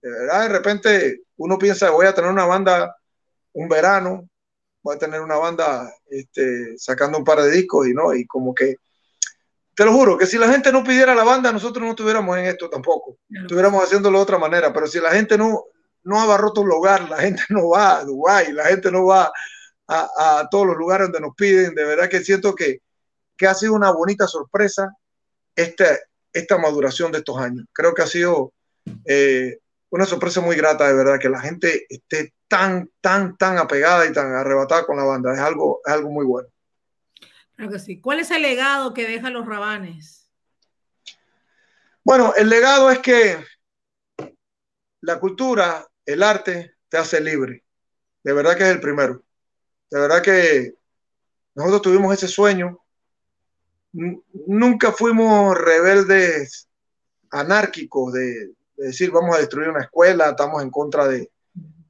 De verdad, de repente uno piensa, voy a tener una banda un verano, voy a tener una banda este, sacando un par de discos y no, y como que te lo juro, que si la gente no pidiera la banda, nosotros no estuviéramos en esto tampoco. Estuviéramos haciéndolo de otra manera. Pero si la gente no, no abarrota un lugar, la gente no va a Dubái, la gente no va a, todos los lugares donde nos piden, de verdad que siento que, que ha sido una bonita sorpresa este, esta maduración de estos años. Creo que ha sido eh, una sorpresa muy grata, de verdad, que la gente esté tan, tan, tan apegada y tan arrebatada con la banda. Es algo, es algo muy bueno. Que sí. ¿Cuál es el legado que dejan los rabanes? Bueno, el legado es que la cultura, el arte, te hace libre. De verdad que es el primero. De verdad que nosotros tuvimos ese sueño. Nunca fuimos rebeldes anárquicos de, decir vamos a destruir una escuela, estamos en contra de,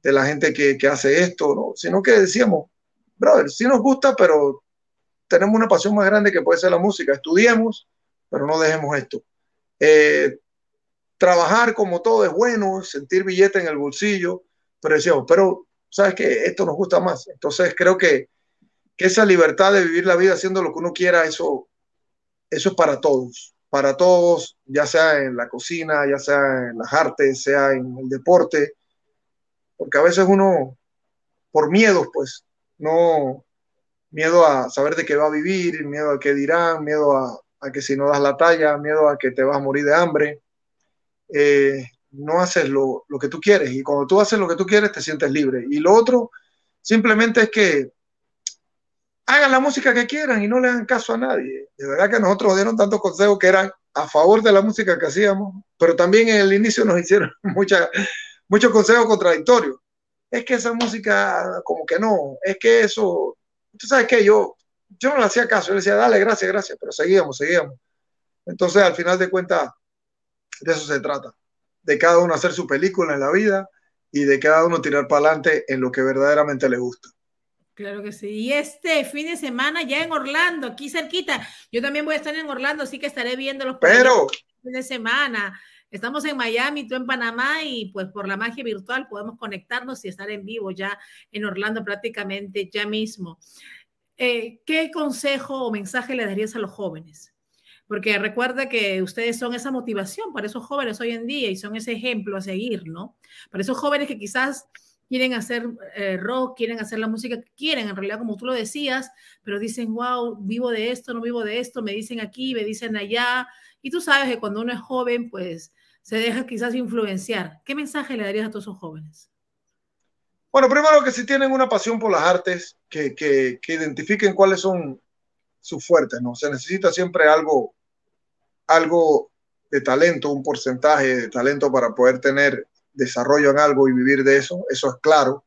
la gente que, hace esto, ¿no? sino que decíamos, brother, sí nos gusta, pero tenemos una pasión más grande que puede ser la música. Estudiemos, pero no dejemos esto. Eh, trabajar como todo es bueno, sentir billete en el bolsillo, pero decíamos, pero sabes que esto nos gusta más. Entonces creo que, que, esa libertad de vivir la vida haciendo lo que uno quiera, eso, eso es para todos, para todos, ya sea en la cocina, ya sea en las artes, sea en el deporte, porque a veces uno, por miedos, pues, no, miedo a saber de qué va a vivir, miedo a qué dirán, miedo a, que si no das la talla, miedo a que te vas a morir de hambre, eh, no haces lo, que tú quieres. Y cuando tú haces lo que tú quieres, te sientes libre. Y lo otro, simplemente es que hagan la música que quieran y no le hagan caso a nadie. De verdad que nosotros dieron tantos consejos que eran a favor de la música que hacíamos, pero también en el inicio nos (laughs) hicieron mucha, muchos consejos contradictorios. Es que esa música, como que no, es que eso, tú sabes que yo, yo no le hacía caso, yo le decía, dale, gracias, gracias, pero seguíamos, seguíamos. Entonces, al final de cuentas, de eso se trata, de cada uno hacer su película en la vida y de cada uno tirar para adelante en lo que verdaderamente le gusta. Claro que sí. Y este fin de semana ya en Orlando, aquí cerquita. Yo también voy a estar en Orlando, así que estaré viendo los Pero fin de semana. Estamos en Miami, tú en Panamá y pues por la magia virtual podemos conectarnos y estar en vivo ya en Orlando prácticamente ya mismo. Eh, ¿Qué consejo o mensaje le darías a los jóvenes? porque recuerda que ustedes son esa motivación para esos jóvenes hoy en día y son ese ejemplo a seguir, ¿no? Para esos jóvenes que quizás quieren hacer eh, rock, quieren hacer la música que quieren, en realidad como tú lo decías, pero dicen, wow, vivo de esto, no vivo de esto, me dicen aquí, me dicen allá, y tú sabes que cuando uno es joven, pues se deja quizás influenciar. ¿Qué mensaje le darías a todos esos jóvenes? Bueno, primero que si tienen una pasión por las artes, que, que, que identifiquen cuáles son sus fuertes, ¿no? Se necesita siempre algo, algo de talento, un porcentaje de talento para poder tener desarrollo en algo y vivir de eso, eso es claro.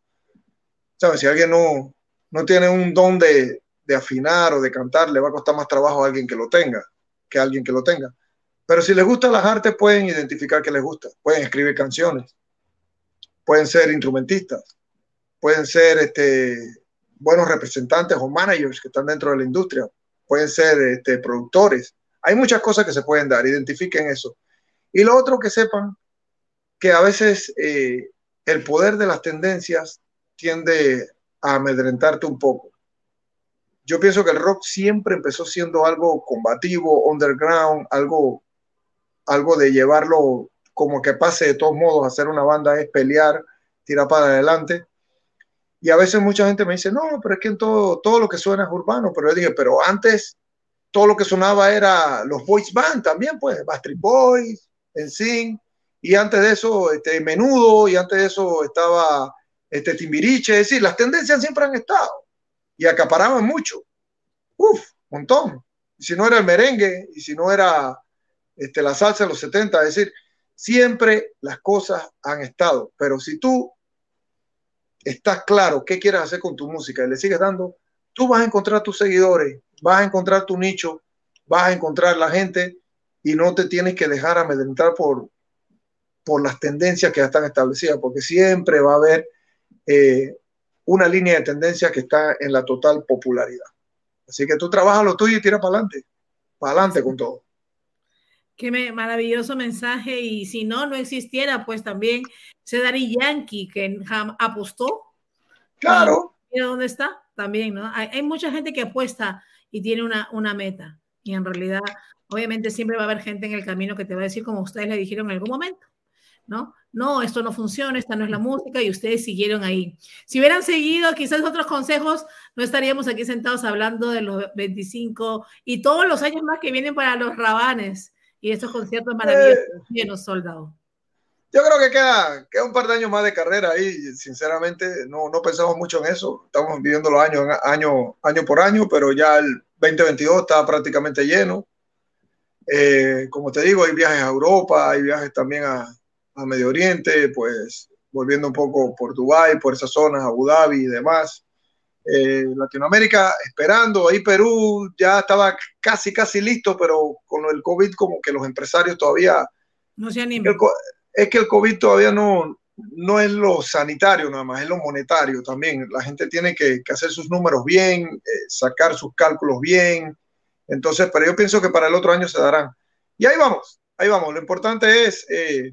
¿Sabes? Si alguien no, no tiene un don de, de afinar o de cantar, le va a costar más trabajo a alguien que lo tenga, que a alguien que lo tenga. Pero si les gustan las artes, pueden identificar que les gusta, pueden escribir canciones, pueden ser instrumentistas, pueden ser este, buenos representantes o managers que están dentro de la industria, pueden ser este, productores. Hay muchas cosas que se pueden dar, identifiquen eso. Y lo otro que sepan que a veces eh, el poder de las tendencias tiende a amedrentarte un poco. Yo pienso que el rock siempre empezó siendo algo combativo, underground, algo, algo de llevarlo como que pase de todos modos, hacer una banda es pelear, tirar para adelante. Y a veces mucha gente me dice, no, pero es que en todo, todo lo que suena es urbano. Pero yo dije, pero antes todo lo que sonaba era los boys band también, pues, Bastard Boys, En y antes de eso, este, Menudo, y antes de eso estaba este, Timbiriche. Es decir, las tendencias siempre han estado y acaparaban mucho. Uf, montón. Si no era el merengue, y si no era este, la salsa de los 70, es decir, siempre las cosas han estado. Pero si tú estás claro qué quieres hacer con tu música y le sigues dando, tú vas a encontrar tus seguidores, vas a encontrar tu nicho, vas a encontrar la gente y no te tienes que dejar amedrentar por, por las tendencias que ya están establecidas, porque siempre va a haber eh, una línea de tendencia que está en la total popularidad. Así que tú trabajas lo tuyo y tira para adelante, para adelante con todo. Qué maravilloso mensaje. Y si no, no existiera, pues también ese Dari Yankee que apostó. Claro. ¿Y dónde está? También, ¿no? Hay, mucha gente que apuesta y tiene una, una meta. Y en realidad, obviamente, siempre va a haber gente en el camino que te va a decir, como ustedes le dijeron en algún momento, ¿no? No, esto no funciona, esta no es la música y ustedes siguieron ahí. Si hubieran seguido quizás otros consejos, no estaríamos aquí sentados hablando de los 25 y todos los años más que vienen para los rabanes y esos conciertos maravillosos eh, llenos soldados. yo creo que queda, queda un par de años más de carrera ahí, sinceramente, no, no pensamos mucho en eso, estamos viviendo los años año, año por año, pero ya el 2022 está prácticamente lleno. Eh, como te digo, hay viajes a Europa, hay viajes también a, a Medio Oriente, pues volviendo un poco por Dubái, por esas zonas, Abu Dhabi y demás. Eh, Latinoamérica esperando, ahí Perú ya estaba casi, casi listo, pero con el COVID como que los empresarios todavía... No se animan. Es que el COVID todavía no, no es lo sanitario nada más, es lo monetario también. La gente tiene que, que hacer sus números bien, eh, sacar sus cálculos bien. Entonces, pero yo pienso que para el otro año se darán. Y ahí vamos, ahí vamos. Lo importante es eh,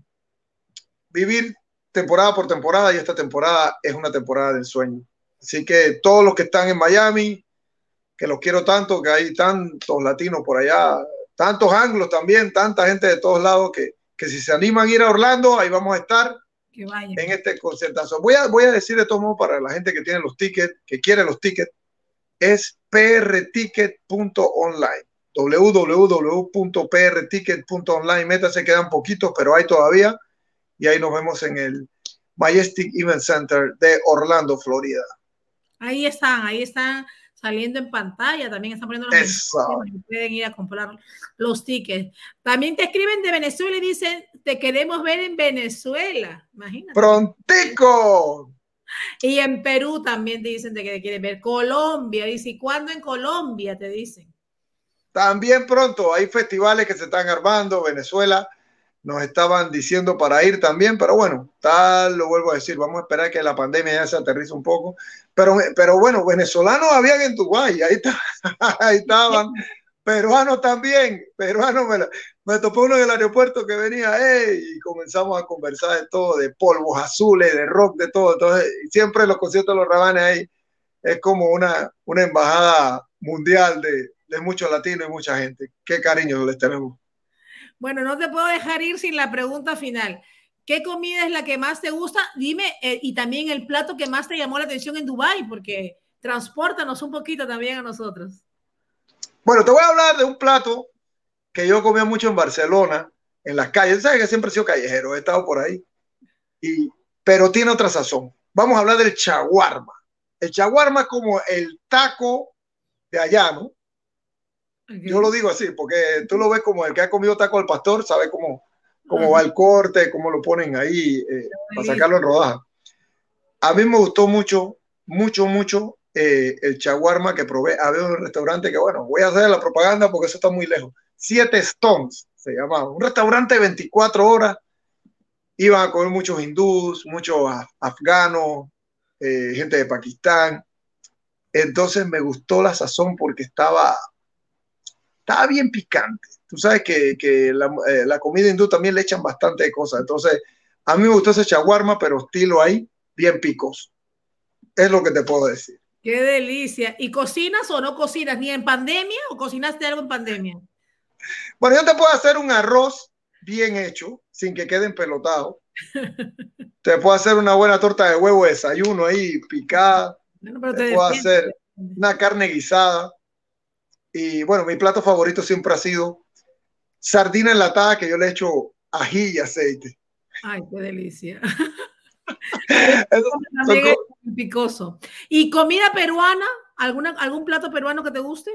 vivir temporada por temporada y esta temporada es una temporada del sueño. Así que todos los que están en Miami, que los quiero tanto, que hay tantos latinos por allá, tantos anglos también, tanta gente de todos lados que, que si se animan a ir a Orlando, ahí vamos a estar en este concertazo. Voy a, voy a decir de todo modo para la gente que tiene los tickets, que quiere los tickets, es prticket.online www.prticket.online. Métase, quedan poquitos, pero hay todavía y ahí nos vemos en el Majestic Event Center de Orlando, Florida. Ahí están, ahí están saliendo en pantalla, también están poniendo los pueden ir a comprar los tickets. También te escriben de Venezuela y dicen, te queremos ver en Venezuela, imagínate. Prontico. Y en Perú también te dicen de que te quieren ver. Colombia, dice, ¿y cuándo en Colombia? Te dicen. También pronto, hay festivales que se están armando, Venezuela nos estaban diciendo para ir también, pero bueno, tal lo vuelvo a decir, vamos a esperar que la pandemia ya se aterrice un poco. Pero, pero bueno, venezolanos habían en Dubái, ahí, (laughs) ahí estaban, peruanos también, peruanos, me, me topé uno en el aeropuerto que venía, y comenzamos a conversar de todo, de polvos azules, de rock, de todo. Entonces, siempre los conciertos de los rabanes ahí es como una, una embajada mundial de, de muchos latinos y mucha gente. Qué cariño les tenemos. Bueno, no te puedo dejar ir sin la pregunta final. ¿Qué comida es la que más te gusta? Dime, eh, y también el plato que más te llamó la atención en Dubái, porque transportanos un poquito también a nosotros. Bueno, te voy a hablar de un plato que yo comía mucho en Barcelona, en las calles. Sabes que siempre he sido callejero, he estado por ahí. Y, pero tiene otra sazón. Vamos a hablar del chaguarma. El chaguarma es como el taco de allá, ¿no? Yo lo digo así, porque tú lo ves como el que ha comido taco al pastor, sabe cómo, cómo va el corte, cómo lo ponen ahí eh, para sacarlo en rodaja. A mí me gustó mucho, mucho, mucho eh, el chaguarma que probé. Había un restaurante que, bueno, voy a hacer la propaganda porque eso está muy lejos. Siete Stones se llamaba. Un restaurante de 24 horas. Iban a comer muchos hindús, muchos afganos, eh, gente de Pakistán. Entonces me gustó la sazón porque estaba estaba bien picante. Tú sabes que, que la, eh, la, comida hindú también le echan bastante cosas. Entonces, a mí me gustó ese chaguarma, pero estilo ahí, bien picos. Es lo que te puedo decir. Qué delicia. ¿Y cocinas o no cocinas? ¿Ni en pandemia o cocinaste algo en pandemia? Bueno, yo te puedo hacer un arroz bien hecho, sin que quede empelotado. (laughs) te puedo hacer una buena torta de huevo de desayuno ahí, picada. te, te puedo hacer una carne guisada. Y bueno, mi plato favorito siempre ha sido sardina enlatada que yo le echo ají y aceite. Ay, qué delicia. (laughs) También es picoso. ¿Y comida peruana? ¿Alguna, ¿Algún plato peruano que te guste?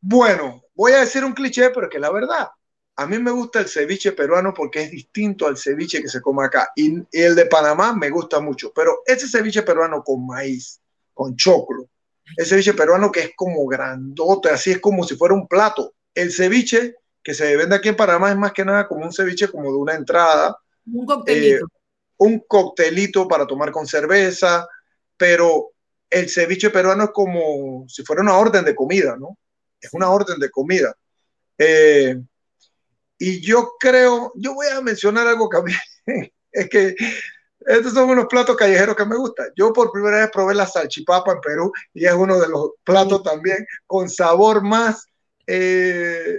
Bueno, voy a decir un cliché, pero que la verdad. A mí me gusta el ceviche peruano porque es distinto al ceviche que se come acá. Y, el de Panamá me gusta mucho. Pero ese ceviche peruano con maíz, con choclo, el ceviche peruano que es como grandote, así es como si fuera un plato. El ceviche que se vende aquí en Panamá es más que nada como un ceviche como de una entrada. Un coctelito. Eh, un coctelito para tomar con cerveza, pero el ceviche peruano es como si fuera una orden de comida, ¿no? Es una orden de comida. Eh, y yo creo, yo voy a mencionar algo que a mí, (laughs) es que estos son unos platos callejeros que me gustan. Yo por primera vez probé la salchipapa en Perú y es uno de los platos también con sabor más eh,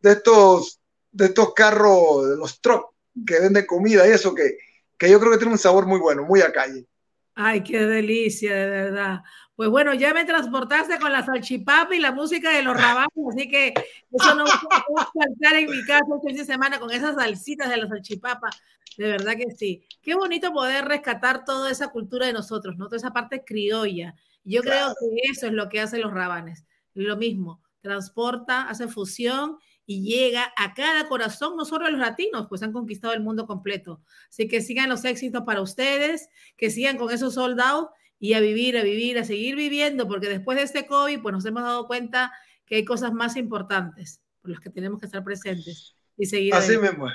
de, estos, de estos carros, de los trucks que venden comida y eso que, que yo creo que tiene un sabor muy bueno, muy a calle. Ay, qué delicia, de verdad. Pues bueno, ya me transportaste con la salchipapa y la música de los rabanes, así que eso no va a faltar en mi casa este fin de semana con esas salsitas de la salchipapa. De verdad que sí. Qué bonito poder rescatar toda esa cultura de nosotros, ¿no? Toda esa parte criolla. Yo creo que eso es lo que hacen los rabanes. Lo mismo, transporta, hace fusión y llega a cada corazón, no solo los latinos, pues han conquistado el mundo completo. Así que sigan los éxitos para ustedes, que sigan con esos soldados y a vivir, a vivir, a seguir viviendo, porque después de este COVID, pues nos hemos dado cuenta que hay cosas más importantes por las que tenemos que estar presentes y seguir. Así mismo,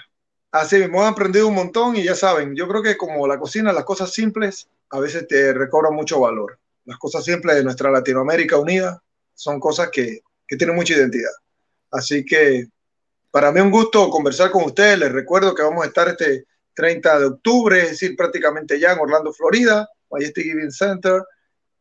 así mismo, hemos aprendido un montón y ya saben, yo creo que como la cocina, las cosas simples a veces te recobran mucho valor. Las cosas simples de nuestra Latinoamérica unida son cosas que, que tienen mucha identidad. Así que para mí un gusto conversar con ustedes. Les recuerdo que vamos a estar este 30 de octubre, es decir, prácticamente ya en Orlando, Florida Majestic Giving Center,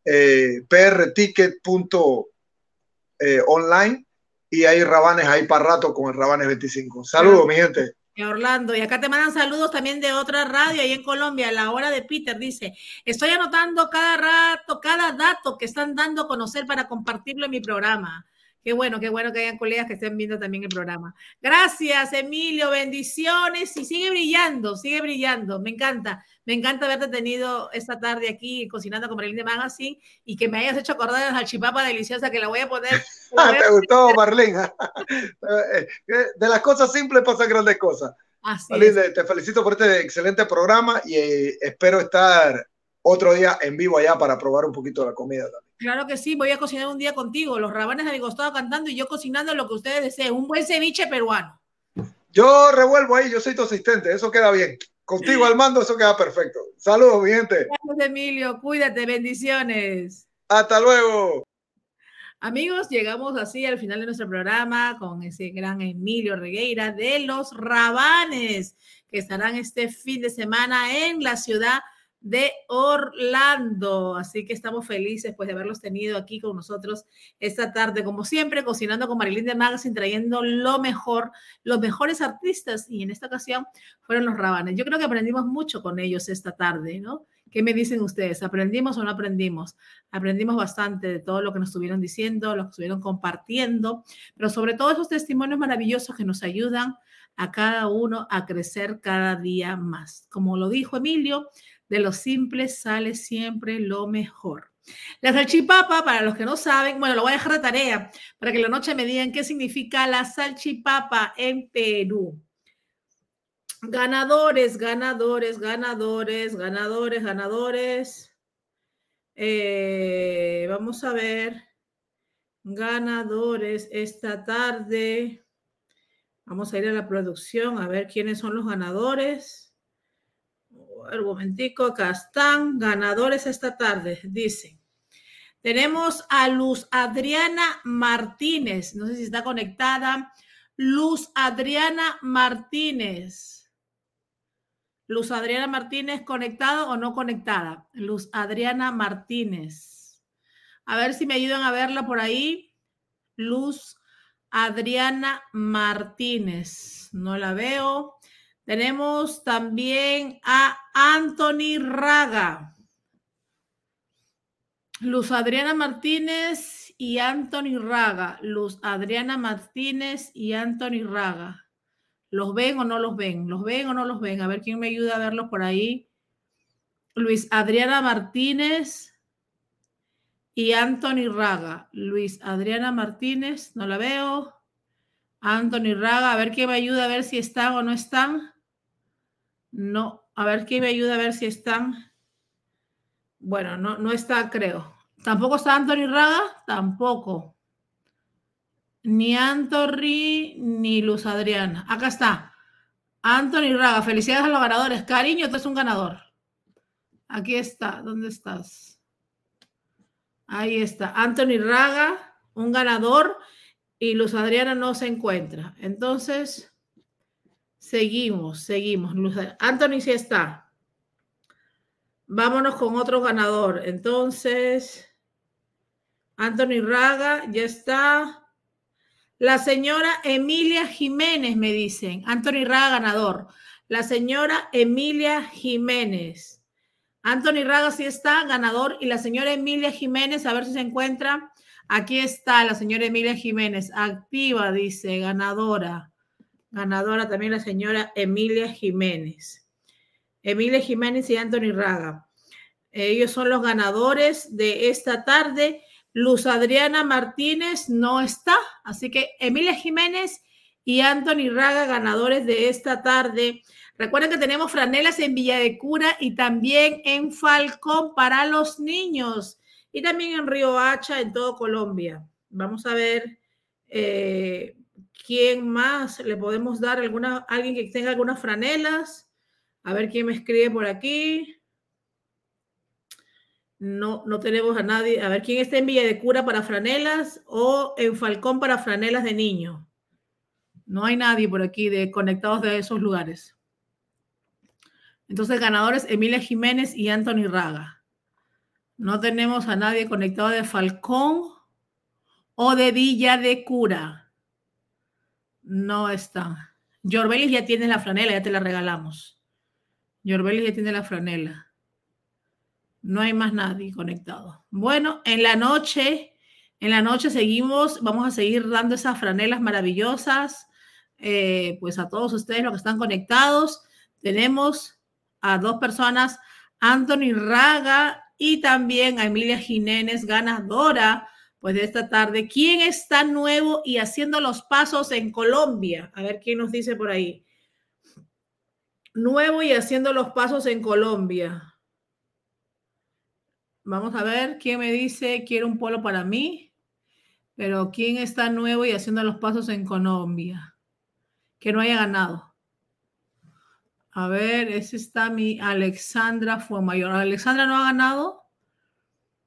eh, prticket.online eh, y hay rabanes ahí para rato con el Rabanes 25. Saludos, mi gente. Orlando, y acá te mandan saludos también de otra radio ahí en Colombia, la hora de Peter dice, estoy anotando cada rato, cada dato que están dando a conocer para compartirlo en mi programa. Qué bueno, qué bueno que hayan colegas que estén viendo también el programa. Gracias, Emilio, bendiciones y sigue brillando, sigue brillando. Me encanta, me encanta haberte tenido esta tarde aquí cocinando con Marlene Magazine y que me hayas hecho acordar de la salchipapa deliciosa que la voy a poner. (laughs) ¿Te gustó, Marlene? (laughs) de las cosas simples pasan grandes cosas. Así Marlene, te felicito por este excelente programa y eh, espero estar otro día en vivo allá para probar un poquito de la comida también. Claro que sí, voy a cocinar un día contigo, los rabanes a mi costado cantando y yo cocinando lo que ustedes deseen, un buen ceviche peruano. Yo revuelvo ahí, yo soy tu asistente, eso queda bien. Contigo al mando, eso queda perfecto. Saludos, mi gente. Gracias, Emilio, cuídate, bendiciones. Hasta luego. Amigos, llegamos así al final de nuestro programa con ese gran Emilio Regueira de los Rabanes, que estarán este fin de semana en la ciudad de Orlando. Así que estamos felices pues de haberlos tenido aquí con nosotros esta tarde, como siempre, cocinando con Marilyn de Magazine, trayendo lo mejor, los mejores artistas y en esta ocasión fueron los Rabanes. Yo creo que aprendimos mucho con ellos esta tarde, ¿no? ¿Qué me dicen ustedes? ¿Aprendimos o no aprendimos? Aprendimos bastante de todo lo que nos estuvieron diciendo, lo que estuvieron compartiendo, pero sobre todo esos testimonios maravillosos que nos ayudan a cada uno a crecer cada día más. Como lo dijo Emilio, de lo simple sale siempre lo mejor. La salchipapa, para los que no saben, bueno, lo voy a dejar de tarea para que la noche me digan qué significa la salchipapa en Perú. Ganadores, ganadores, ganadores, ganadores, ganadores. Eh, vamos a ver. Ganadores esta tarde. Vamos a ir a la producción a ver quiénes son los ganadores el momentico, acá están ganadores esta tarde, dice. Tenemos a Luz Adriana Martínez, no sé si está conectada. Luz Adriana Martínez. Luz Adriana Martínez, ¿conectada o no conectada? Luz Adriana Martínez. A ver si me ayudan a verla por ahí. Luz Adriana Martínez. No la veo. Tenemos también a Anthony Raga. Luz Adriana Martínez y Anthony Raga. Luz Adriana Martínez y Anthony Raga. ¿Los ven o no los ven? ¿Los ven o no los ven? A ver quién me ayuda a verlos por ahí. Luis Adriana Martínez y Anthony Raga. Luis Adriana Martínez, no la veo. Anthony Raga, a ver quién me ayuda a ver si están o no están. No, a ver quién me ayuda a ver si están. Bueno, no, no está, creo. ¿Tampoco está Anthony Raga? Tampoco. Ni Anthony ni Luz Adriana. Acá está. Anthony Raga. Felicidades a los ganadores. Cariño, tú eres un ganador. Aquí está. ¿Dónde estás? Ahí está. Anthony Raga, un ganador. Y Luz Adriana no se encuentra. Entonces. Seguimos, seguimos. Anthony sí está. Vámonos con otro ganador. Entonces, Anthony Raga ya está. La señora Emilia Jiménez, me dicen. Anthony Raga ganador. La señora Emilia Jiménez. Anthony Raga sí está, ganador. Y la señora Emilia Jiménez, a ver si se encuentra. Aquí está la señora Emilia Jiménez, activa, dice, ganadora. Ganadora también la señora Emilia Jiménez. Emilia Jiménez y Anthony Raga. Ellos son los ganadores de esta tarde. Luz Adriana Martínez no está, así que Emilia Jiménez y Anthony Raga, ganadores de esta tarde. Recuerden que tenemos franelas en Villa de Cura y también en Falcón para los niños y también en Río Hacha, en todo Colombia. Vamos a ver eh, quién más le podemos dar, alguna, alguien que tenga algunas franelas. A ver quién me escribe por aquí. No, no tenemos a nadie. A ver quién está en Villa de Cura para franelas o en Falcón para franelas de niño. No hay nadie por aquí de conectados de esos lugares. Entonces, ganadores Emilia Jiménez y Anthony Raga. No tenemos a nadie conectado de Falcón o de Villa de Cura. No está. Yorbelis ya tiene la franela, ya te la regalamos. Yorbelis ya tiene la franela. No hay más nadie conectado. Bueno, en la noche, en la noche seguimos, vamos a seguir dando esas franelas maravillosas eh, pues a todos ustedes los que están conectados. Tenemos a dos personas, Anthony Raga y también a Emilia Jiménez, ganadora pues de esta tarde. ¿Quién está nuevo y haciendo los pasos en Colombia? A ver quién nos dice por ahí. Nuevo y haciendo los pasos en Colombia. Vamos a ver quién me dice, quiero un polo para mí. Pero ¿quién está nuevo y haciendo los pasos en Colombia? que no haya ganado. A ver, ese está mi Alexandra fue mayor. Alexandra no ha ganado.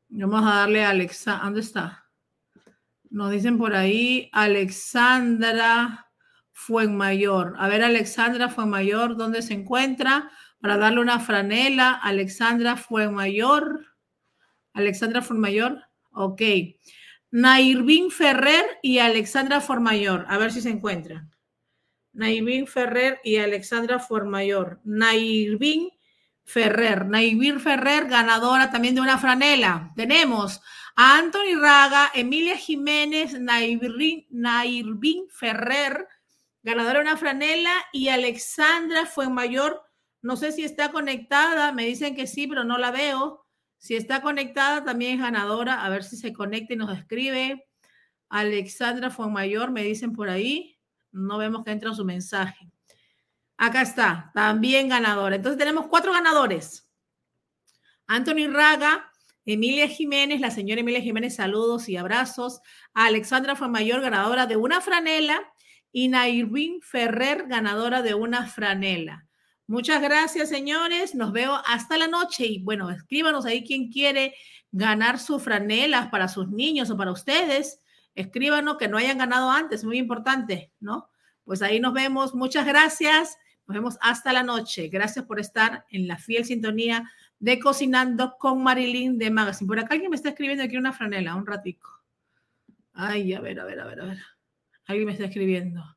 Vamos a darle a Alexa. ¿Dónde está? Nos dicen por ahí Alexandra fue mayor. A ver, Alexandra fue mayor, ¿dónde se encuentra? Para darle una franela. Alexandra fue mayor. Alexandra fue mayor. Ok. Nairvin Ferrer y Alexandra Formayor. A ver si se encuentran. Naivin Ferrer y Alexandra Formayor. Naivin Ferrer. Naivin Ferrer, ganadora también de una franela. Tenemos Anthony Raga, Emilia Jiménez, Nairvin, Ferrer, ganadora de una franela, y Alexandra Fuenmayor. No sé si está conectada, me dicen que sí, pero no la veo. Si está conectada, también es ganadora. A ver si se conecta y nos escribe. Alexandra Fuenmayor, me dicen por ahí. No vemos que entra su mensaje. Acá está, también ganadora. Entonces tenemos cuatro ganadores. Anthony Raga, Emilia Jiménez, la señora Emilia Jiménez, saludos y abrazos. A Alexandra Mayor, ganadora de una franela. Y Nairvin Ferrer, ganadora de una franela. Muchas gracias, señores. Nos veo hasta la noche. Y bueno, escríbanos ahí quien quiere ganar sus franelas para sus niños o para ustedes escríbanos que no hayan ganado antes, muy importante, ¿no? Pues ahí nos vemos. Muchas gracias. Nos vemos hasta la noche. Gracias por estar en la fiel sintonía de Cocinando con Marilyn de Magazine. Por acá alguien me está escribiendo aquí una franela, un ratico. Ay, a ver, a ver, a ver, a ver. Alguien me está escribiendo.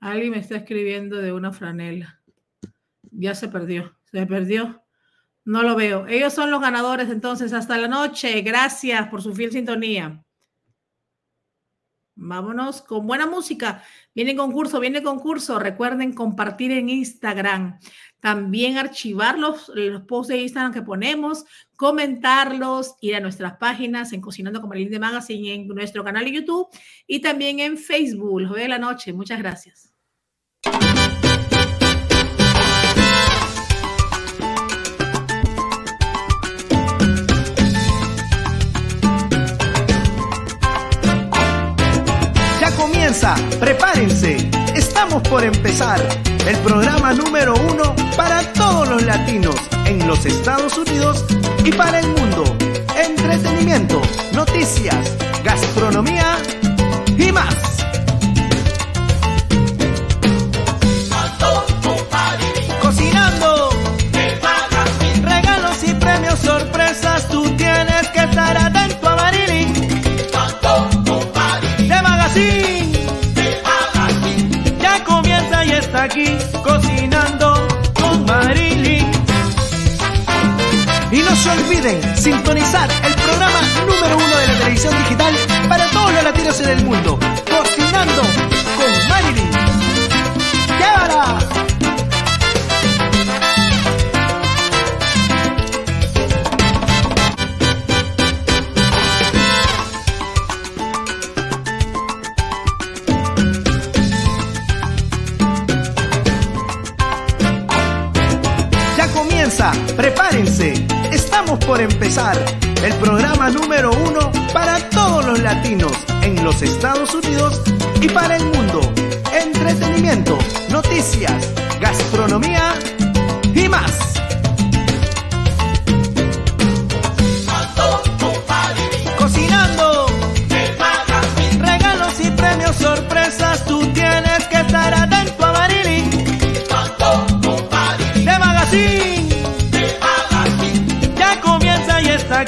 Alguien me está escribiendo de una franela. Ya se perdió, se perdió. No lo veo. Ellos son los ganadores entonces. Hasta la noche. Gracias por su fiel sintonía. Vámonos con buena música. Viene concurso, viene concurso. Recuerden compartir en Instagram. También archivar los, los posts de Instagram que ponemos, comentarlos, ir a nuestras páginas en Cocinando con Marilyn de Magazine en nuestro canal de YouTube y también en Facebook. Los veo la noche. Muchas gracias. Prepárense, estamos por empezar el programa número uno para todos los latinos en los Estados Unidos y para el mundo. Entretenimiento, noticias, gastronomía y más. Cocinando, regalos y premios, sorpresas, tú tienes que estar sintonizar el programa número uno de la televisión digital para todos los latinos en el mundo, empezar el programa número uno para todos los latinos en los Estados Unidos y para el mundo. Entretenimiento, noticias, gastronomía y más.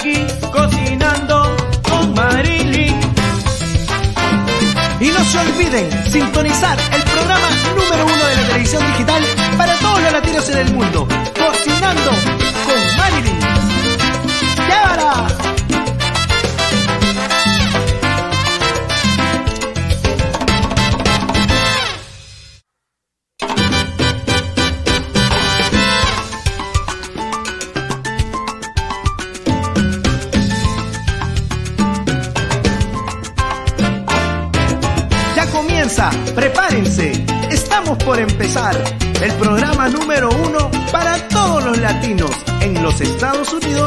Aquí cocinando con Marilyn. Y no se olviden sintonizar el programa número uno de la televisión digital para todos los latinos en el mundo. Cocinando con Marilyn. Uno para todos